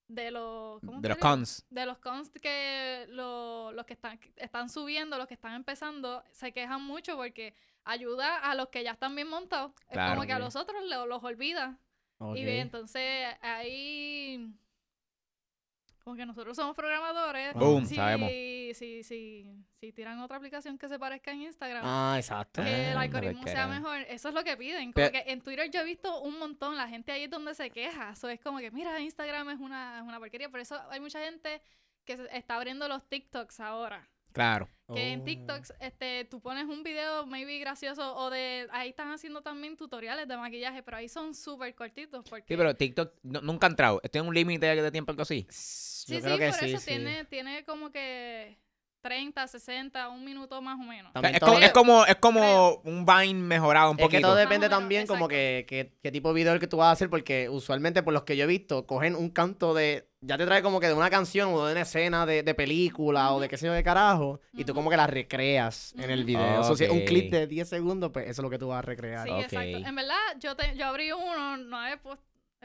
de los ¿cómo De los digo? cons. de los cons que lo- los que están, están subiendo, los que están empezando, se quejan mucho porque ayuda a los que ya están bien montados. Es Claro. como que a los otros lo- los olvida. Y bien, entonces ahí... Como que nosotros somos programadores. Boom, si, sabemos. Si, si, si tiran otra aplicación que se parezca en Instagram, Ah, exacto. que el Ah, algoritmo porque sea mejor. Eso es lo que piden. Como Pero- que en Twitter yo he visto un montón, la gente ahí es donde se queja. Eso es como que, mira, Instagram es una, es una porquería. Por eso hay mucha gente que se está abriendo los TikToks ahora. Claro. Que en Oh. TikToks este, tú pones un video maybe gracioso o de... Ahí están haciendo también tutoriales de maquillaje, pero ahí son súper cortitos porque... Sí, pero TikTok no- nunca ha entrado. Estoy en un límite de, de tiempo, algo así. Sí, Yo sí, creo que por sí, eso sí. Tiene, tiene como que 30, 60, un minuto más o menos. O sea, También es, todo- como, es como, es como Creo. un Vine mejorado un Es que poquito. todo depende menos, también como exacto. que, que- qué tipo de video el que tú vas a hacer, porque usualmente por los que yo he visto, cogen un canto de, ya te trae como que de una canción o de una escena de, de película o de qué sé yo de carajo, y tú como que la recreas en el video. O sea, si es un clip de 10 segundos, pues eso es lo que tú vas a recrear. Sí, Ok. exacto. En verdad, yo, te, yo abrí uno, no he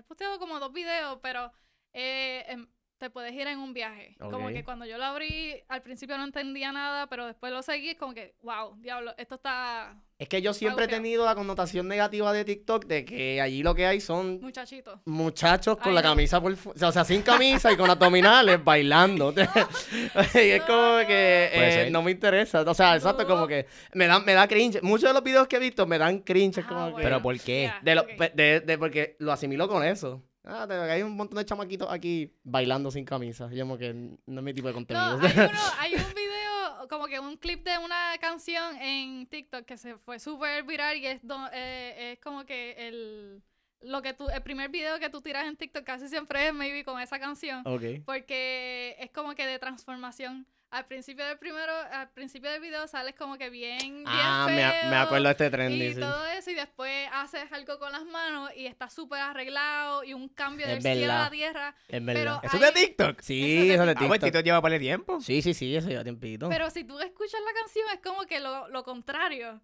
posteado como dos videos, pero eh, em, te puedes ir en un viaje. Como que cuando yo lo abrí, al principio no entendía nada, pero después lo seguí, como que, wow, diablo, esto está Es que yo siempre he tenido la connotación negativa de TikTok de que allí lo que hay son muchachito. muchachos con Ay, la no. camisa por fu- o sea, sin camisa y con abdominales bailando. y es como que eh, no me interesa. O sea, exacto, No. como que me da, me da cringe. Muchos de los videos que he visto me dan cringe. Ah, como que- Pero ¿por qué? De, lo- ok. pe- de, de- porque lo asimilo con eso. Ah, hay un montón de chamaquitos aquí bailando sin camisa. Y yo como que no es mi tipo de contenido. No, hay, uno, hay un video, como que un clip de una canción en TikTok que se fue súper viral y es, eh, es como que el, lo que tú, el primer video que tú tiras en TikTok casi siempre es maybe con esa canción. ok. Porque es como que de transformación. Al principio del primero, al principio del video sales como que bien, bien Ah, me, a- me feo acuerdo de este trending. y sí. todo eso, y después haces algo con las manos y está súper arreglado y un cambio Es del cielo a verdad. la tierra. Es verdad. pero- ¿Eso es de TikTok? Sí, eso es de Ah, pues TikTok. TikTok lleva para el tiempo. Sí, sí, sí, eso lleva tiempito. Pero si tú escuchas la canción es como que lo, lo contrario.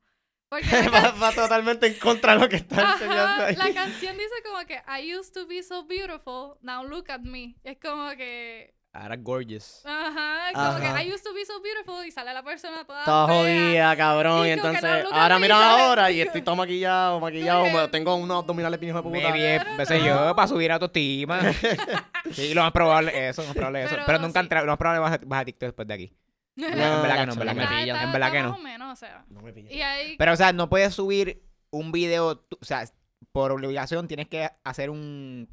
Porque va, va totalmente en contra de lo que está enseñando ahí. la canción dice como que I used to be so beautiful, now look at me. Es como que Ahora gorgeous. Ajá, como Ajá. que I used to be so beautiful y sale la persona toda, Toda jodida, cabrón. Y Y, entonces, no, ahora mira ahora y estoy todo maquillado, maquillado. me- tengo unos abdominales piños de puta. Maybe qué sé yo, para subir autoestima. sí, lo más probable eso, lo más probable eso. Pero, Pero nunca sí. entra, lo más probable vas a, vas a TikTok después de aquí. No, en verdad que no, en verdad no que me no. pillan. Está- En verdad está que no. Más o menos, o sea. No me pillan. Y ahí, Pero, o sea, no puedes subir un video, tú- o sea, por obligación tienes que hacer un,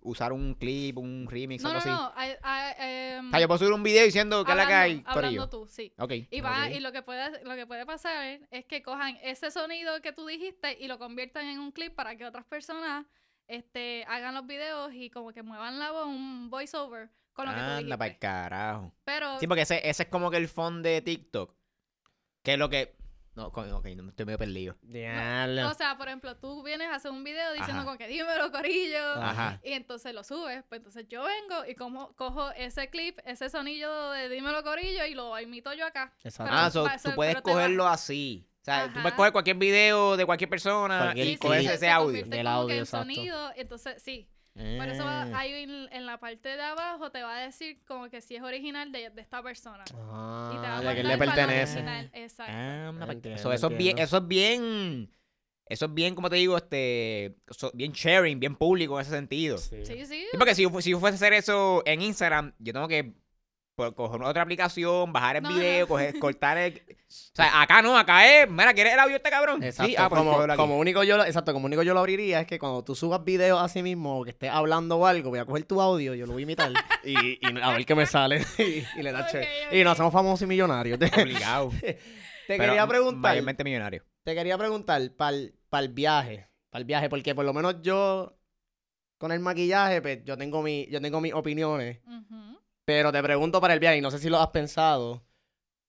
usar un clip, un remix, no, algo no, así. no. I- I- em, O sea, yo puedo subir un video diciendo que es la que hay, hablando, corillo. hablando tú, sí. Ok. Y va, Ok. y lo que puede, lo que puede pasar es que cojan ese sonido que tú dijiste y lo conviertan en un clip para que otras personas este, hagan los videos y como que muevan la voz, un voiceover con lo que tú Anda dijiste. para el carajo. Pero Sí, porque ese, ese es como que el fondo de TikTok. Que es lo que... No, ok, no, estoy medio perdido. O sea, por ejemplo, tú vienes a hacer un video diciendo Ajá. como que dímelo, corillo. Ajá. Y entonces lo subes. Pues entonces yo vengo y como cojo ese clip, ese sonido de dímelo, corillo, y lo imito yo acá. Exacto. Pero Ah, so, va- tú puedes cogerlo así. O sea, tú puedes coger cualquier video de cualquier persona Cualquier y coger ese se audio. Del audio, exacto. sonido. Entonces, sí. Por eso va- Ah. ahí en, en la parte de abajo te va a decir como que si es original de, de esta persona. y te va Ah, a de a quién mandar le pertenece. original. Exacto. Entiendo, eso, eso es bien, eso es bien, eso es bien, como te digo, este, so- bien sharing, bien público en ese sentido. Sí, Sí, sí. porque si yo, si yo fuese a hacer eso en Instagram, yo tengo que pues, coger otra aplicación, bajar el No, video, no. coger, cortar el... O sea, acá no, acá es, mira, ¿quieres el audio de este cabrón? Exacto. Sí, ah, pues como, como único yo lo, exacto, como único yo lo abriría es que cuando tú subas videos a sí mismo o que estés hablando o algo, voy a coger tu audio, yo lo voy a imitar y, y a ver qué me sale y, y le da Ok, chévere. ok. Y nos hacemos famosos y millonarios. Te, Obligado. te Pero quería preguntar, Mayormente millonario. te quería preguntar para el viaje, para el viaje, porque por lo menos yo con el maquillaje, pues yo tengo mi, yo tengo mis opiniones, Ujú. Pero te pregunto para el viaje y no sé si lo has pensado,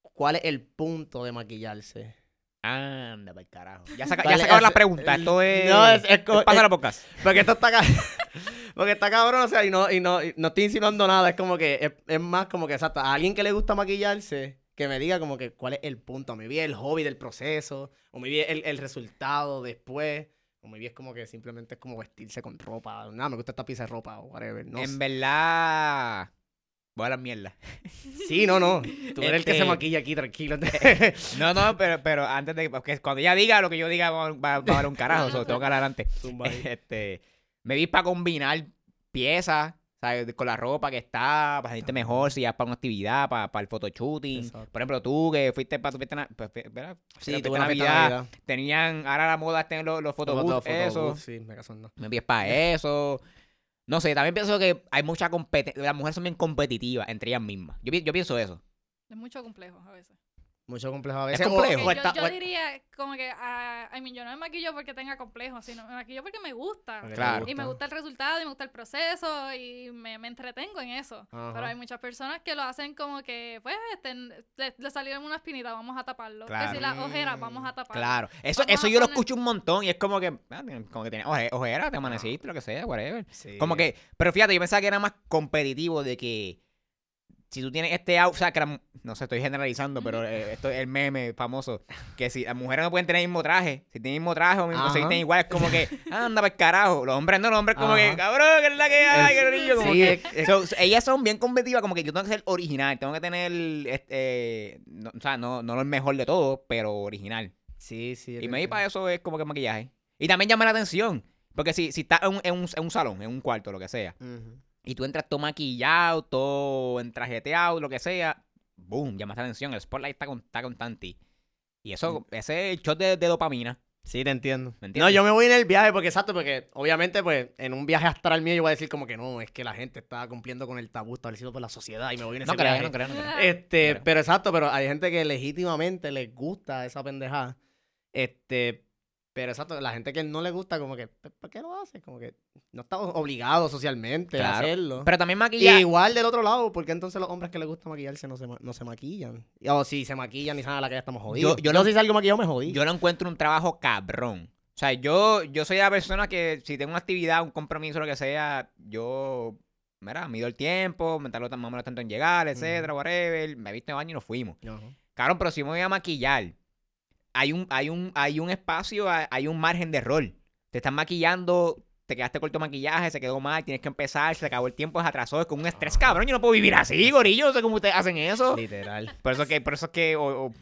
¿cuál es el punto de maquillarse? Anda, para el carajo. Ya se, Vale, ya es- las preguntas. Esto es... No, es, es es- la podcast. Porque esto está Porque está cabrón, o sea, y no, y no, y no estoy insinuando nada, es como que, es, es más como que, exacto, a alguien que le gusta maquillarse, que me diga como que cuál es el punto, me vi el hobby del proceso, o me vi el, el resultado después, o me vi es como que simplemente es como vestirse con ropa, nada, me gusta esta pieza de ropa, o whatever, no en sé. verdad... Voy a la mierda. Sí, no, no, tú eres el que se Este- maquilla aquí, tranquilo. No, no, pero, pero antes de... Porque cuando ella diga lo que yo diga va, va, va a haber un carajo. so, tengo que hablar antes. Este, me vi para combinar piezas, ¿sabes? Con la ropa que está, para sentirte mejor, si ya es para una actividad, para, para el photoshooting. Exacto. Por ejemplo, tú que fuiste para tu fiesta, pues, ¿verdad? Sí, tuve de Navidad, Navidad. Tenían, ahora la moda está en los, los photobooths, Foto- eso. photobooth, Sí, me caso no. Me vi para eso. No sé, también pienso que hay mucha competencia. Las mujeres son bien competitivas entre ellas mismas. Yo, yo pienso eso. Es mucho complejo a veces. Mucho complejo a Es veces. o- complejo. o yo, diría como que a, a mí yo no me maquillo porque tenga complejos, sino me maquillo porque me gusta. Claro. Y me gusta el resultado, y me gusta el proceso, y me, me entretengo en eso. Ajá. Pero hay muchas personas que lo hacen como que, pues, este, le, le salieron una espinita, vamos a taparlo. Claro. Que si las ojeras, vamos a taparlo. Claro. Eso, Vamos eso yo lo escucho un montón y es como que, ah, como que tienes oje- ojeras, te amaneciste, lo que sea, whatever. Sí. Como que, pero fíjate, yo pensaba que era más competitivo de que si tú tienes este outfit, o sea, que la no sé, estoy generalizando, pero eh, esto es el meme famoso, que si las mujeres no pueden tener el mismo traje, si tienen el mismo traje o, mismo, se visten igual, es como que, anda para el carajo. Los hombres no, los hombres como Ajá. que, cabrón, que es la que hay, que brillo, como sí, que- es- es- So, ellas son bien competitivas, como que yo tengo que ser original, tengo que tener, este, no- o sea, no, no lo mejor de todo, pero original. Sí, sí. Y me di para eso es como que maquillaje. Y también llama la atención. Porque si, si estás en un, en, un, en un salón, en un cuarto, lo que sea, Ujú. Y tú entras todo maquillado, todo entrajeteado, lo que sea, boom, llamas la atención. El spotlight está, con, está constante. Y eso, ese es el shot de, de dopamina. Sí, te entiendo. ¿Me No, yo me voy en el viaje porque, exacto, porque obviamente, pues, en un viaje astral mío yo voy a decir como que no, es que la gente está cumpliendo con el tabú establecido por la sociedad y me voy en ese No creo, viaje. no creo, no creo. Este, pero exacto, pero hay gente que legítimamente les gusta esa pendejada. Este, pero exacto, la gente que no le gusta, como que, "¿Pues, ¿por qué lo hace? Como que no está obligado socialmente a hacerlo. Pero también Y maquillaje. igual del otro lado, porque entonces los hombres que les gusta maquillarse no se, no se maquillan? O si se maquillan y saben a la que ya estamos jodidos. yo Yo, no- no sé si salgo maquillado me jodí. Yo no encuentro un trabajo cabrón. O sea, yo, yo soy la persona que si tengo una actividad, un compromiso, lo que sea, yo, mira, mido el tiempo, me tardo tan- más o menos tanto en llegar, etcétera, whatever. Me viste de baño y nos fuimos. Ajá. Cabrón, pero si me voy a maquillar, hay un, hay un, hay un espacio, hay- un margen de error. Te están maquillando, te quedaste corto maquillaje, se quedó mal, tienes que empezar, se acabó el tiempo, se atrasó, es con un estrés, cabrón. Yo no puedo vivir así, gorillo. No sé cómo ustedes hacen eso. Literal. Por eso que, por eso es que, o- o-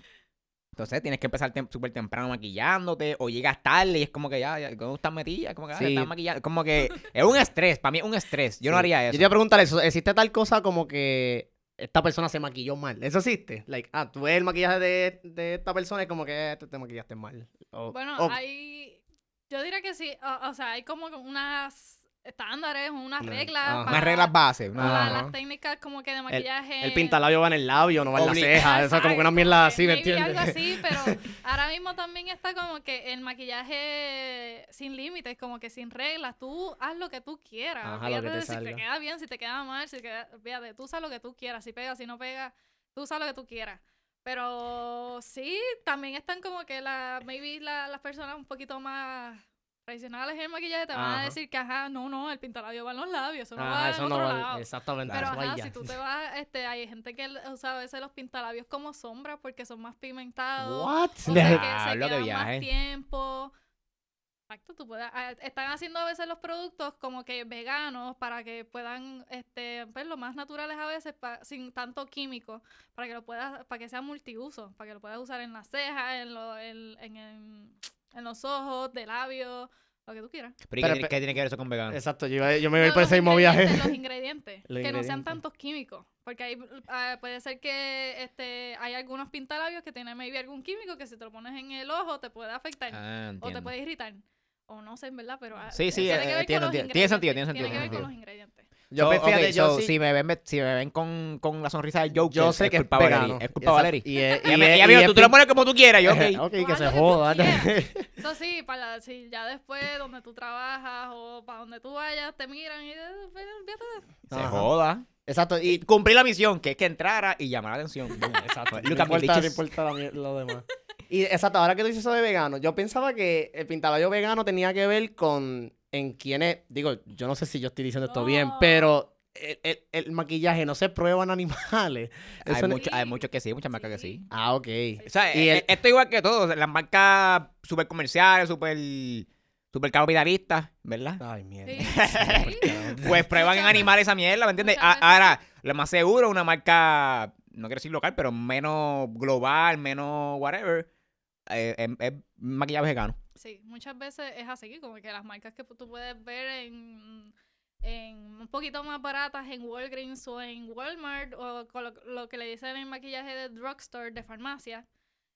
entonces tienes que empezar tem- súper temprano maquillándote, o llegas tarde y es como que ya, ya ¿cómo estás metida? Como que, ah, Sí. estás maquillando. Como que es un estrés, para mí es un estrés. Yo no haría Yo eso. te iba a preguntar eso. ¿Existe tal cosa como que esta persona se maquilló mal? ¿Eso existe? Like, ah, tú ves el maquillaje de, de esta persona y como que eh, tú te maquillaste mal. O- Bueno, o- hay. Yo diría que sí. O, o sea, hay como unas estándares, unas Una- reglas. ajá. Unas para- reglas bases. para una- Ajá. las técnicas como que de maquillaje. El pintalabio va en el labio, no va en la ceja. Eso es como que una mierda así, ¿me entiendes? algo así, pero ahora mismo también está como que el maquillaje sin límites, como que sin reglas. Tú haz lo que tú quieras. Ajá, lo que Fíjate te si te queda bien, si te queda mal, si te queda... Fíjate, tú usas lo que tú quieras. Si pega, si no pega, tú usas lo que tú quieras. Pero sí, también están como que la, maybe la- las personas un poquito más tradicionales en el maquillaje te van a decir que, ajá, no, no, el pintalabio va en los labios, eso no Ajá, va eso en no otro va- lado. Exactamente. Pero ajá, si tú te vas, este, hay gente que usa a veces los pintalabios como sombra porque son más pigmentados. What? O sea, que se qué quedan viaje. más tiempo. Exacto, tú puedes, ah, están haciendo a veces los productos como que veganos para que puedan, este, pues lo más naturales a veces, pa- sin tanto químico, para que lo puedas, para que sea multiuso, para que lo puedas usar en las cejas, en, lo- en, en, en- en los ojos, de labios, lo que tú quieras. Pero, ¿y Pero- qué, tiene- qué tiene que ver eso con vegano? Exacto, yo, iba- yo me voy No, por los ese mismo viaje. ingredientes, Los ingredientes. Los que no sean ingredientes. tantos químicos. Porque hay, ah, puede ser que este, hay algunos pintalabios que tienen maybe algún químico que si te lo pones en el ojo te puede afectar. Ah, o te puede irritar. O no sé, en verdad, pero... ah, Sí, sí, tiene eh, que ver con entiendo, los. Tiene sentido, tiene ingredientes, sentido, Tiene que ver tiene con los ingredientes. Yo, So, fíjate, yo so, sí- si me ven, si me ven con, con la sonrisa del Joker, yo sé que es culpa vegano. Valerie. Es culpa. Valerie. Y es- y es- y me dijo, es tú te lo pones como tú quieras. Yo, ok. que se que joda. Eso sí, para si ya después donde tú trabajas o para donde tú vayas te miran y eh, de- Se Ajá. joda. Exacto, Y y cumplí la misión, que es que entrara y llamara la atención. Exacto. No importa, no importa lo demás. Y exacto, ahora que tú dices eso de vegano, yo pensaba que el pintalabio vegano tenía que ver con en quienes, digo, yo no sé si yo estoy diciendo esto bien, pero el, el- el maquillaje no se prueba en animales. Hay, no- mucho- hay muchos que sí, muchas marcas que sí. Ah, ok. O sea, Y el- esto es igual que todo. o sea, Las marcas super comerciales, super, super capitalistas, ¿verdad? Ay, mierda. Sí, sí. Pues prueban en animales esa mierda, ¿me entiendes? Ahora, lo más seguro, una marca, no quiero decir local, pero menos global, menos whatever, eh, es maquillaje vegano. Sí, muchas veces es así, como que las marcas que tú puedes ver en, en un poquito más baratas en Walgreens o en Walmart o con lo, lo que le dicen en maquillaje de drugstore, de farmacia,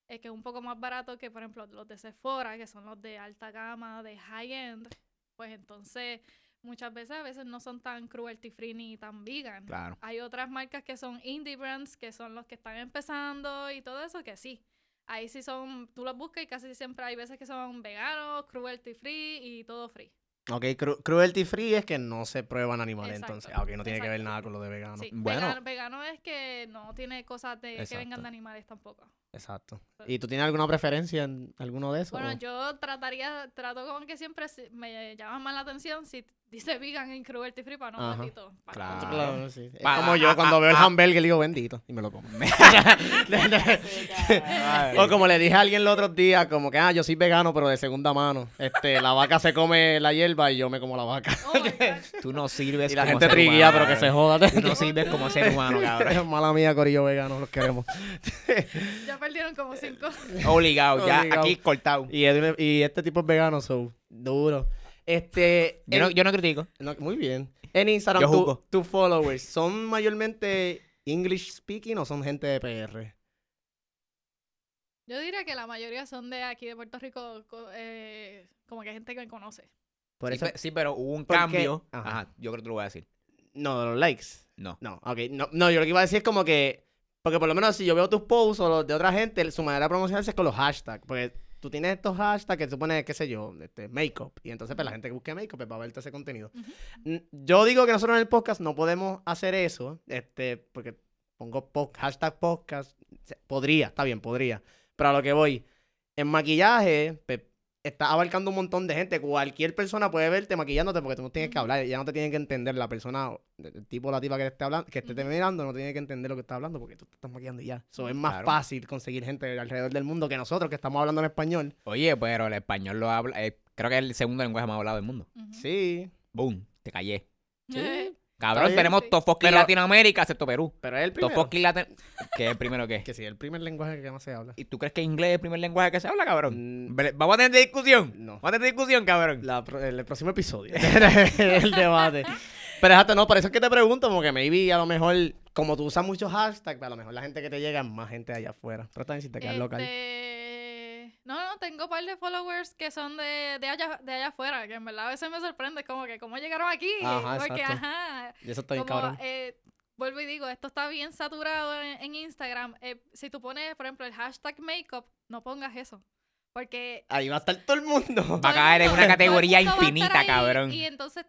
es que es un poco más barato que, por ejemplo, los de Sephora, que son los de alta gama, de high-end. Pues entonces, muchas veces a veces no son tan cruelty free ni tan vegan. Claro. Hay otras marcas que son indie brands, que son los que están empezando y todo eso, que sí. Ahí sí son, tú los buscas y casi siempre hay veces que son veganos, cruelty free y todo free. Ok, cru- cruelty free es que no se prueban animales, Exacto, entonces. Ah, ok, no tiene que ver exacto. nada con lo de vegano. Sí, Bueno. vegano, vegano es que no tiene cosas de que Exacto. vengan de animales tampoco. Exacto. ¿Y tú tienes alguna preferencia en alguno de esos? Bueno, o? yo trataría, trato con que siempre si- me llama más la atención si dice vegan y cruelty free para no Ajá. bendito. para Claro. Claro, sí. Es Pa- como yo cuando veo el hamburger digo bendito y me lo como. o como le dije a alguien el otro día, como que, ah, yo soy vegano, pero de segunda mano. Este, la vaca se come la hierba y yo me como la vaca. Oh my God. Tú no sirves Y la como gente ser triguía, humano, pero que se cabrón. joda. Tú no sirves como ser humano, cabrón. Mala mía, corillo vegano, los queremos. Ya perdieron como cinco. Obligado, ya Obligado. aquí cortado. Y, Edwin- y este tipo es vegano, so, duro. Este, Yo no, en- yo no critico. no, muy bien. En Instagram, tu- tus followers, ¿son mayormente English speaking o son gente de PR? Yo diría que la mayoría son de aquí de Puerto Rico, co- eh, como que gente que me conoce. Por sí, eso, pe- sí, pero hubo un porque- cambio. Ajá. Ajá. yo creo que te lo voy a decir. no, de los likes. No. No, ok. No, no, yo lo que iba a decir es como que. Porque por lo menos si yo veo tus posts o los de otra gente, su manera de promocionarse es con los hashtags. Porque tú tienes estos hashtags que supone, qué sé yo, este, make-up. Y entonces, pues la gente que busque make-up pues, va a ver todo ese contenido. Yo digo que nosotros en el podcast no podemos hacer eso. Este, porque pongo po- hashtag podcast. Podría, está bien, podría. Pero a lo que voy. En maquillaje, pues, está abarcando un montón de gente. Cualquier persona puede verte maquillándote porque tú no tienes que hablar. Ya no te tienen que entender la persona, el tipo o la tipa que te esté hablando, que te esté Ujú. mirando, no tiene que entender lo que está hablando porque tú te estás maquillando y ya. Eso es más Claro. fácil conseguir gente alrededor del mundo que nosotros que estamos hablando en español. Oye, pero el español lo habla. eh, creo que es el segundo lenguaje más hablado del mundo. Sí. Boom, te callé. Sí. Cabrón, tenemos. Tofoski Pero- Latinoamérica, excepto Perú. Pero es el primero. Tofoski Latinoamérica. ¿Qué es el primero qué? Que sí, el primer lenguaje que más se habla. ¿Y tú crees que inglés es el primer lenguaje que se habla, cabrón? Mm, Vamos a tener discusión. No. Vamos a tener discusión, cabrón. La pro- el, el próximo episodio. el debate. Pero exacto, no, por eso es que te pregunto, como que maybe a lo mejor, como tú usas muchos hashtags, a lo mejor la gente que te llega es más gente allá afuera. Pero también si te quedas local. No, no, tengo un par de followers que son de, de, allá, de allá afuera, que en verdad a veces me sorprende, como que cómo llegaron aquí. Ajá, porque, exacto. ajá, Y eso está bien como, cabrón. eh, vuelvo y digo, esto está bien saturado en, en Instagram. Eh, si tú pones, por ejemplo, el hashtag makeup, no pongas eso. Porque Ahí va a estar todo el mundo. Va a caer en una categoría infinita, ahí, cabrón. Y entonces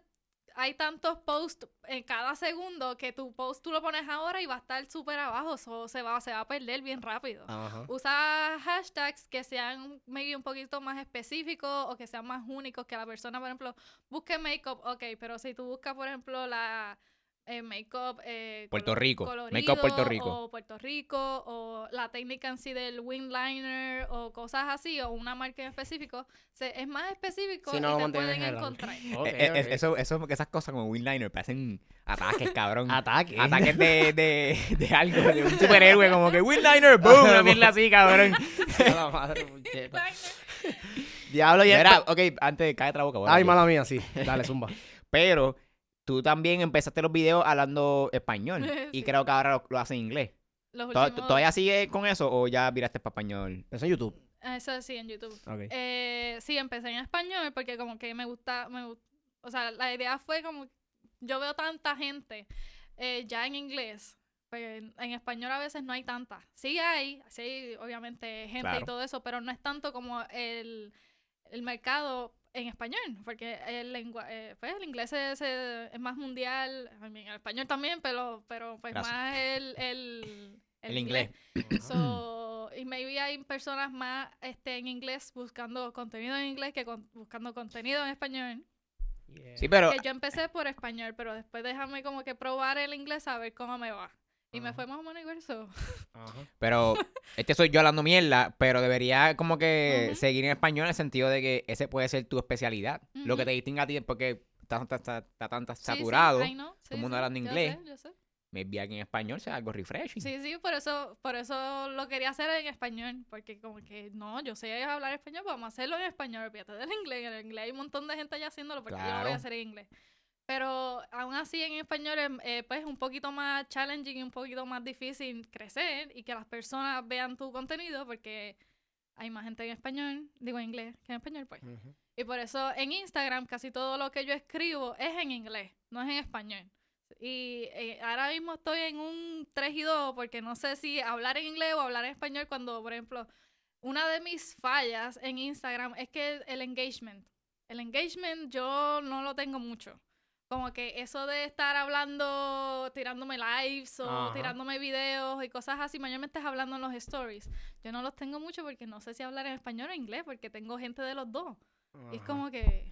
hay tantos posts en cada segundo que tu post tú lo pones ahora y va a estar súper abajo. So, se, va, se va a perder bien rápido. Ajá. Usa hashtags que sean maybe un poquito más específicos o que sean más únicos que la persona, por ejemplo, busque makeup, ok, pero si tú buscas, por ejemplo, la eh, makeup eh, Puerto Rico, colorido makeup Puerto Rico. o Puerto Rico o la técnica en sí del wing liner o cosas así o una marca en específico, se- es más específico Sí, no y lo te pueden general. encontrar. Ok, Eh, eh, ok. Eso, eso, esas cosas como Winliner parecen ataques, cabrón. Ataque. Ataques de, de, de algo, de un superhéroe, como que Winliner, boom, una mierda así, cabrón. La madre. Diablo, y Mira, ok, antes, cállate la boca. Ay, mala mía, sí. Dale, zumba. Pero tú también empezaste los videos hablando español. Y creo que ahora lo, lo haces en inglés. Los ¿To- últimos- ¿Todavía sigue con eso o ya viraste para español? Eso en YouTube. Eso sí, en YouTube. Eh, sí, empecé en español porque como que me gusta, me, gu- o sea, la idea fue como, yo veo tanta gente eh, ya en inglés, pues en, en español a veces no hay tanta. Sí hay, sí hay obviamente gente Claro. y todo eso, pero no es tanto como el, el mercado en español, porque el, lengua, eh, pues el inglés es, es más mundial, el español también, pero, pero pues Gracias. más el, el, El inglés. So, y maybe hay personas más este, en inglés buscando contenido en inglés que con- buscando contenido en español. Sí, pero yo empecé por español, pero después déjame como que probar el inglés a ver cómo me va. Y me fue más o menos igual. so. Ajá. Pero este soy yo hablando mierda, pero debería como que seguir en español en el sentido de que ese puede ser tu especialidad. Lo que te distingue a ti es porque está está, está, está tan Sí, sí, saturado. I know, sí, el mundo sí, hablando yo inglés. sé, yo sé. Maybe aquí en español sea algo refreshing. Sí, sí, por eso, por eso lo quería hacer en español, porque como que no, yo sé hablar español, pues vamos a hacerlo en español, olvídate del inglés, en el inglés hay un montón de gente ya haciéndolo, porque yo lo voy Claro. a hacer en inglés. Pero aún así en español es eh, pues un poquito más challenging y un poquito más difícil crecer y que las personas vean tu contenido porque hay más gente en español, digo en inglés que en español pues. Y por eso en Instagram casi todo lo que yo escribo es en inglés, no es en español. Y eh, ahora mismo estoy en un 3 y 2 porque no sé si hablar en inglés o hablar en español cuando, por ejemplo, una de mis fallas en Instagram es que el engagement. El engagement yo no lo tengo mucho. Como que eso de estar hablando, tirándome lives o Ajá. tirándome videos y cosas así, mayormente es hablando en los stories. Yo no los tengo mucho porque no sé si hablar en español o inglés porque tengo gente de los dos. Y es Ajá. como que.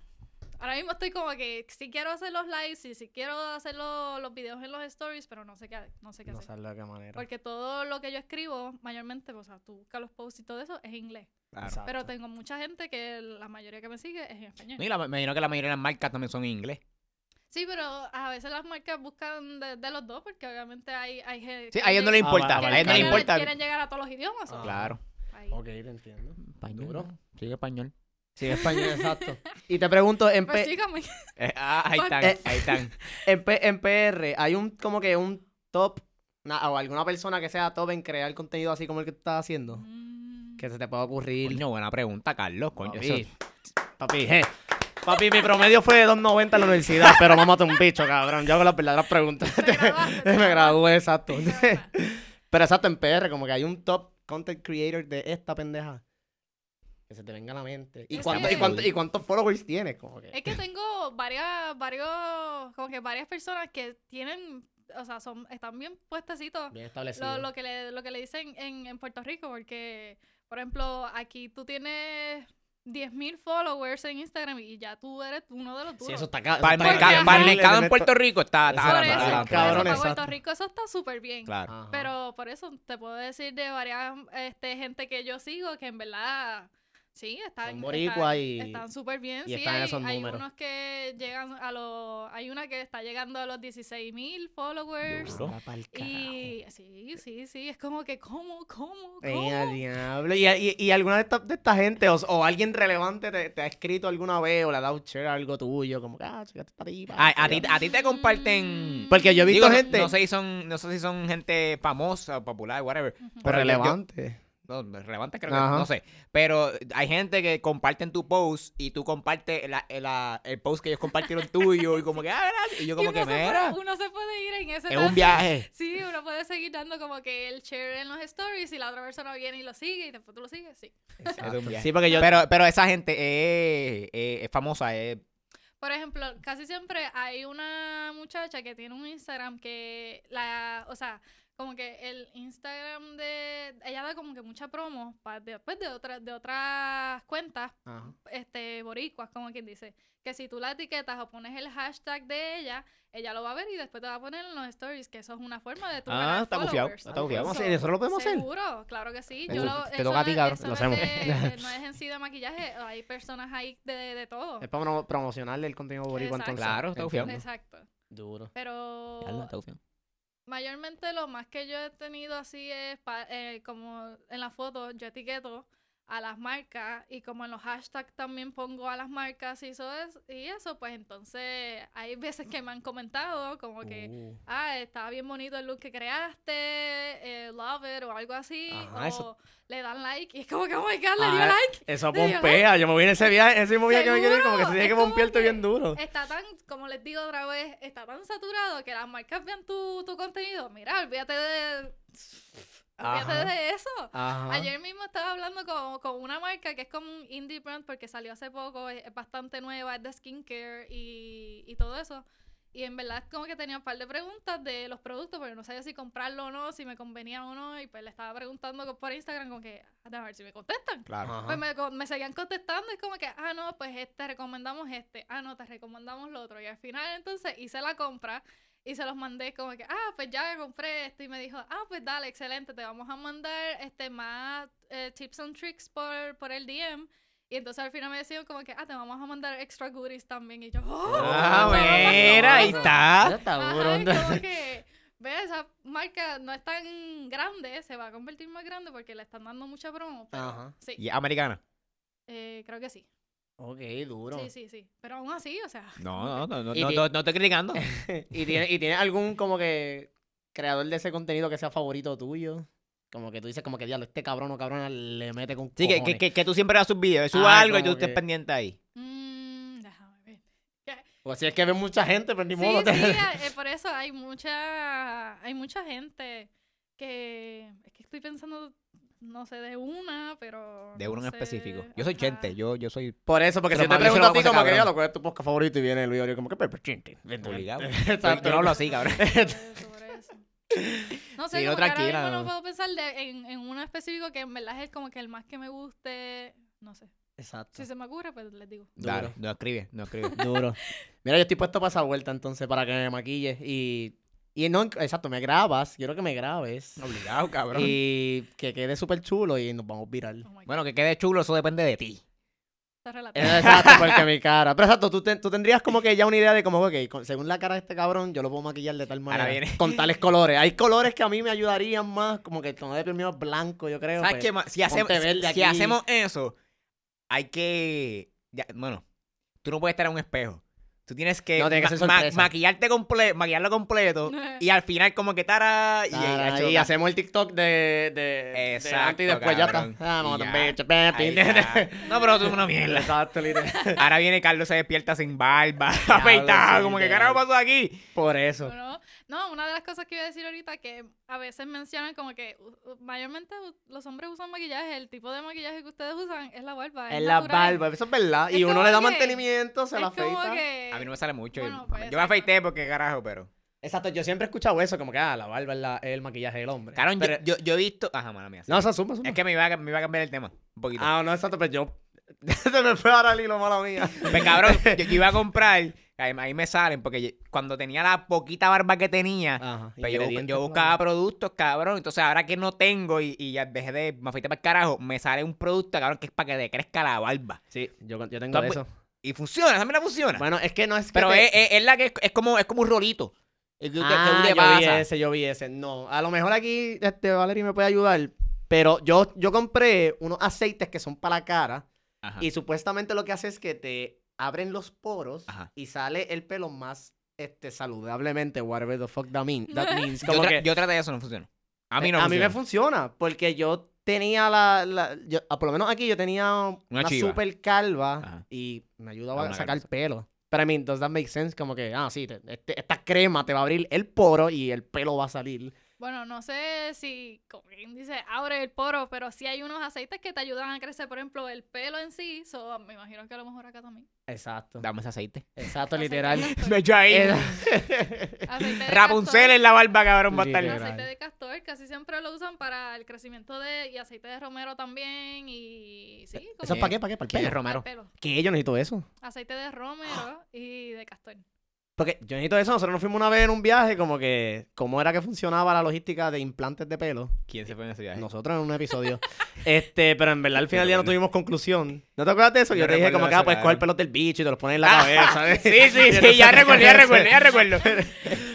Ahora mismo estoy como que si quiero hacer los lives y si quiero hacer lo- los videos en los stories, pero no sé qué, no sé qué No hacer. de qué manera. Porque todo lo que yo escribo, mayormente, o sea, tú buscas los posts y todo eso, es inglés. Claro. Pero tengo mucha gente que la mayoría que me sigue es en español. Mira, me imagino que la mayoría de las marcas también son en inglés. Sí, pero a veces las marcas buscan de, de los dos porque obviamente hay, hay gente Sí, a ellos no les Ah, a ellos no les quieren, importa. quieren llegar a todos los idiomas. Ah. o- Claro. ahí. Ok, te entiendo. Español. Duro. Sigue español. Sí, español, exacto. Y te pregunto, en, Pues. Eh, ah, ahí están, Eh. ahí están. en, P- en PR, ¿hay un como que un top na- o alguna persona que sea top en crear contenido así como el que tú estás haciendo? Mm. Que se te pueda ocurrir. Coño, buena pregunta, Carlos. Coño, Papi, eso- papi, eh. Papi, mi promedio fue de 2.90 en la universidad, pero mamá un bicho, cabrón. Yo hago las verdaderas preguntas. Me gradué, exacto. Pero exacto, en PR, como que hay un top content creator de esta pendeja. Que se te venga a la mente. ¿Y, Es cuánto, que- y, cuánto- y cuántos followers tienes? Como que... Es que tengo varias, varios, como que varias personas que tienen, o sea, son, están bien puestecitos Bien lo, lo que le, lo que le dicen en, en Puerto Rico, porque, por ejemplo, aquí tú tienes 10.000 followers en Instagram y ya tú eres uno de los duros. Sí, eso está acá. Para el mercado, para el mercado en Puerto Rico está, está Eso por eso, adelante, para- cabrón. Puerto Rico eso está súper bien. Claro. Pero por eso te puedo decir de varias este, gente que yo sigo que en verdad sí están Son boricua están- y- están súper bien. y sí, están hay, esos hay unos que llegan a los hay una que está llegando a los 16 mil followers. Duro. Y sí, sí, sí, es como que ¿cómo, cómo, Ey, cómo? al diablo. ¿Y, y, y alguna de esta, de esta gente o, o alguien relevante te, te ha escrito alguna vez o le ha dado share algo tuyo? Como que, ah, chica, esta tipa. A, a ti, a ti te comparten. Porque yo he visto Digo, no- gente- No, sé si son, no sé si son gente famosa o popular, whatever. Ujú. Pero pero yo- relevante. No, relevante creo Ajá. que no sé. Pero hay gente que comparten tu post y tú compartes la- la- el post que ellos compartieron tuyo y como que, ah, gracias. Y yo Y como uno que, mira, uno se puede ir en ese es un viaje. Sí, uno puede seguir dando como que el share en los stories y la otra persona viene y lo sigue y después tú lo sigues, sí. Es un viaje. Sí, porque yo. Pero, pero esa gente es, es- es famosa, es... Por ejemplo, casi siempre hay una muchacha que tiene un Instagram que la, o sea, como que el Instagram de ella da como que mucha promo pa- después de otras de otras cuentas Ajá. este boricuas, como quien dice, que si tú la etiquetas o pones el hashtag de ella, ella lo va a ver y después te va a poner en los stories, que eso es una forma de tu Ah, está followers. está hacer, ¿eso lo podemos hacer? Seguro, claro que sí. Yo Uh, lo, te toca a ti, no- cabrón, lo no es hacemos. no es en sí de maquillaje, hay personas ahí de, de todo. Es para promo- promocionarle el contenido boricua Exacto. entonces. Claro, está. Entiendo. Exacto. Duro. Pero está gufiado. Mayormente lo más que yo he tenido así es pa- eh, como en la foto yo etiqueto a las marcas y como en los hashtags también pongo a las marcas y eso es y eso pues entonces hay veces que me han comentado como que Uh. ah estaba bien bonito el look que creaste eh, love it o algo así Ajá, o eso- le dan like y es como que oh my god le dio Ah, like Eso pompea. Yo me voy en ese viaje, ese mismo viaje que me quiero ir, como que se tiene que pompearte bien duro. está tan, como les digo otra vez, está tan saturado que las marcas vean tu, tu contenido. Mira, olvídate de. Ajá. de eso. Ajá. Ayer mismo estaba hablando con, con una marca que es como un indie brand porque salió hace poco, es, es bastante nueva, es de skincare y, y todo eso. Y en verdad como que tenía un par de preguntas de los productos, pero no sabía si comprarlo o no, si me convenía o no. Y pues le estaba preguntando por Instagram como que, a ver si me contestan. Claro. Ajá. Pues me, co- me seguían contestando, es como que, ah, no, pues te recomendamos este, ah, no, te recomendamos lo otro. Y al final entonces hice la compra y se los mandé como que, ah, pues ya compré esto. Y me dijo, ah, pues dale, excelente, te vamos a mandar este más eh, tips and tricks por, por el DM. Y entonces al final me decían como que, ah, te vamos a mandar extra goodies también. Y yo, oh, Ah, me mira, ahí cosas". está. Está Ajá, duro. y como que, ve, esa marca no es tan grande, se va a convertir más grande porque le están dando mucha promo. Pero Ajá. sí, ¿Y americana? eh, creo que sí. Ok, duro. Sí, sí, sí. Pero aún así, o sea. No, no, no, no, no, no, no estoy criticando. ¿Y tiene, ¿Y tiene algún como que creador de ese contenido que sea favorito tuyo? Como que tú dices como que diablo, este cabrón o cabrona le mete con Sí, que, que, que, que tú siempre das sus videos, Ah, suba algo y tú estés pendiente ahí. mm, O si es que ve mucha gente, pero ni Sí, modo. sí, eh, por eso hay mucha, hay mucha gente que, es que estoy pensando, no sé, de una, pero... De uno no en sé, específico. Yo soy ajá. Chente, yo, yo soy Por eso, porque Pero si yo te pregunto a lo ti como que lo cuál es tu podcast favorito y viene el video como que Pepper Chinty. obligado. Exacto. Yo no hablo así, cabrón. No sé, Sí, no, como que ahora tranquila, mismo no. no puedo pensar de- en, en uno específico que en verdad es como que el más que me guste, no sé. Exacto. Si se me ocurre, pues les digo. Duro. no escribe, no escribe. Duro. Mira, yo estoy puesto para esa vuelta entonces para que me maquilles y... Y no, exacto, me grabas, quiero que me grabes. Obligado, cabrón. Y que quede súper chulo y nos vamos viral. Oh my God, Bueno, que quede chulo, eso depende de ti. está relativo. Exacto, porque mi cara. Pero exacto, tú, te- tú tendrías como que ya una idea de como, ok, con- según la cara de este cabrón, yo lo puedo maquillar de tal manera. viene. Con tales colores. Hay colores que a mí me ayudarían más, como que el tono de piel mío es blanco, yo creo. ¿Sabes pues. qué más? Si hacemos, si hacemos eso, hay que. ya, bueno, tú no puedes estar en un espejo. Tú tienes que, No, tiene que ser ma- ma- sorpresa. maquillarte comple maquillarlo completo y al final como que tara y, Tara, hecho- y hacemos el TikTok de, de, de Exacto, antes y después ya cabrón. está. Ah, no, ya. pero tú eres una mierda. Exacto, literal. Ahora viene Carlos se despierta sin barba, afeitado, como que carajo pasó aquí. Por eso. Bueno, no, una de las cosas que iba a decir ahorita que a veces mencionan como que mayormente los hombres usan maquillaje, el tipo de maquillaje que ustedes usan es la barba. Es Es la barba, eso es verdad. Es y uno le da que- mantenimiento, se la afeita. que... A mí no me sale mucho. Bueno, yo pues, me exacto. afeité porque carajo, pero. Exacto, yo siempre he escuchado eso, como que ah, la barba es, la- es el maquillaje del hombre. Yo, Pero- yo, yo he visto. Ajá, mala mía. sí. No, eso suma, suma. Es que me iba, a, me iba a cambiar el tema. Un poquito. Ah, no, exacto, pero yo. Se me fue ahora el hilo, mala mía. Pues cabrón, yo, yo iba a comprar. Ahí, ahí me salen, porque yo- cuando tenía la poquita barba que tenía, Ajá. pues yo, buscaba productos, cabrón. Entonces, ahora que no tengo y, y ya dejé de. Me afeité para el carajo, me sale un producto, cabrón, que es para que te crezca la barba. Sí, yo, yo tengo de eso. Y funciona, esa la funciona. Bueno, es que no es que. Pero te- es, es- es la que es, es como, es como un rolito. El que, que Ah, le yo vi ese, yo vi ese. No, a lo mejor aquí este Valerie me puede ayudar. Pero yo, yo compré unos aceites que son para la cara. Ajá. Y supuestamente lo que hace es que te abren los poros Ajá. y sale el pelo más este, saludablemente, whatever the fuck that, mean, that means. Yo, Como tra- que, yo traté eso, no funcionó. A mí no Eh, a mí me funciona, porque yo tenía la, la- yo- ah, por lo menos aquí yo tenía una, chiva. super calva Ajá. y me ayudaba Ah, a una sacar calva. pelo. Pero I mean, does that make sense? Como que, ah, sí, te- este- esta crema te va a abrir el poro y el pelo va a salir. Bueno, no sé si, como quien dice, abre el poro, pero sí hay unos aceites que te ayudan a crecer, por ejemplo, el pelo en sí. So, me imagino que a lo mejor acá también. Exacto. Dame ese aceite. Exacto, Aceite literal. Me echo ahí. Aceite de Rapunzel en la barba, cabrón, va a estar. Aceite de castor casi siempre lo usan para el crecimiento de... Y aceite de romero también y... Sí, como ¿Eso es para qué? ¿Para qué? ¿Para el ¿Quién es pelo? Romero? para el pelo. ¿Qué? Yo necesito eso. Aceite de romero y de castor. Porque yo necesito eso. Nosotros nos fuimos una vez en un viaje, como que, cómo era que funcionaba la logística de implantes de pelo. ¿Quién se fue en ese viaje? Nosotros en un episodio. este, pero en verdad al final ya no tuvimos conclusión. ¿No te acuerdas de eso? Yo te dije como que, ah, pues coger pelos del bicho y te los pones en la cabeza. ¿eh? Sí, sí, sí, ya recuerdo, ya recuerdo, ya recuerdo.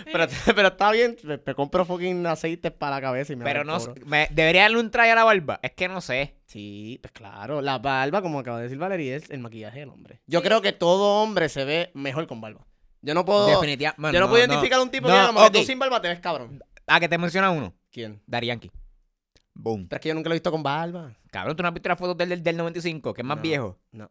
pero, pero está bien, me, me compro fucking aceites para la cabeza y me Pero no, me, debería darle un try a la barba. Es que no sé. Sí, pues claro. La barba, como acaba de decir Valeria, es el maquillaje del hombre. Yo creo que todo hombre se ve mejor con barba. Yo no puedo... Definitivamente. yo no, puedo identificar a un tipo no, que como tú sin barba te ves cabrón. Ah, que te menciona uno. ¿Quién? Dari Yankee. Boom. Pero es que yo nunca lo he visto con barba. Cabrón, tú no has visto las fotos del, del, del 95, que es más No. viejo. No.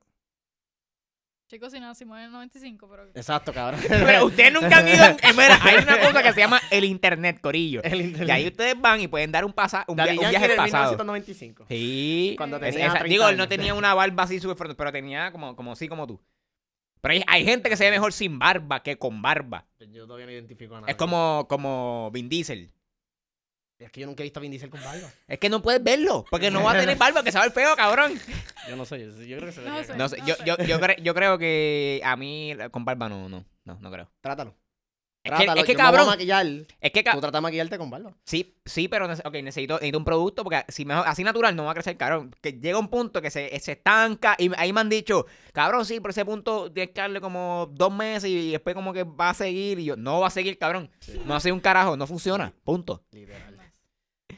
Chicos, si nacimos en el 95, pero... Exacto, cabrón. Pero ustedes nunca han ido. eh, mira, hay una cosa que se llama el internet, corillo. El internet. Y ahí ustedes van y pueden dar un, pasa, un, via- un viaje pasado. 1995. Sí. Cuando Es- tenía esa- 30 digo, él no tenía una barba así súper fuerte, pero tenía como, como sí, como tú. Pero hay, hay gente que se ve mejor sin barba que con barba. Yo todavía no identifico a nadie. Es como, como Vin Diesel. Es que yo nunca he visto a Vin Diesel con barba. Es que no puedes verlo, porque no va a tener barba, que se va a ver feo, cabrón. Yo no sé, yo, yo creo que se ve No sé. No yo, yo, yo, cre- yo creo que a mí con barba no, no, no, no creo. Trátalo. Es que, Trátalo. es que yo me voy a cabrón, maquillar. es que ca- Tú trata de maquillarte con barba. Sí, sí, pero nece- ok, necesito, necesito un producto porque si mejor, así natural no va a crecer, cabrón. Que llega un punto que se, se estanca y ahí me han dicho, cabrón, sí, por ese punto tienes que darle como dos meses y después como que va a seguir y yo, no va a seguir, cabrón. No seguir un carajo, no funciona, punto. Literal.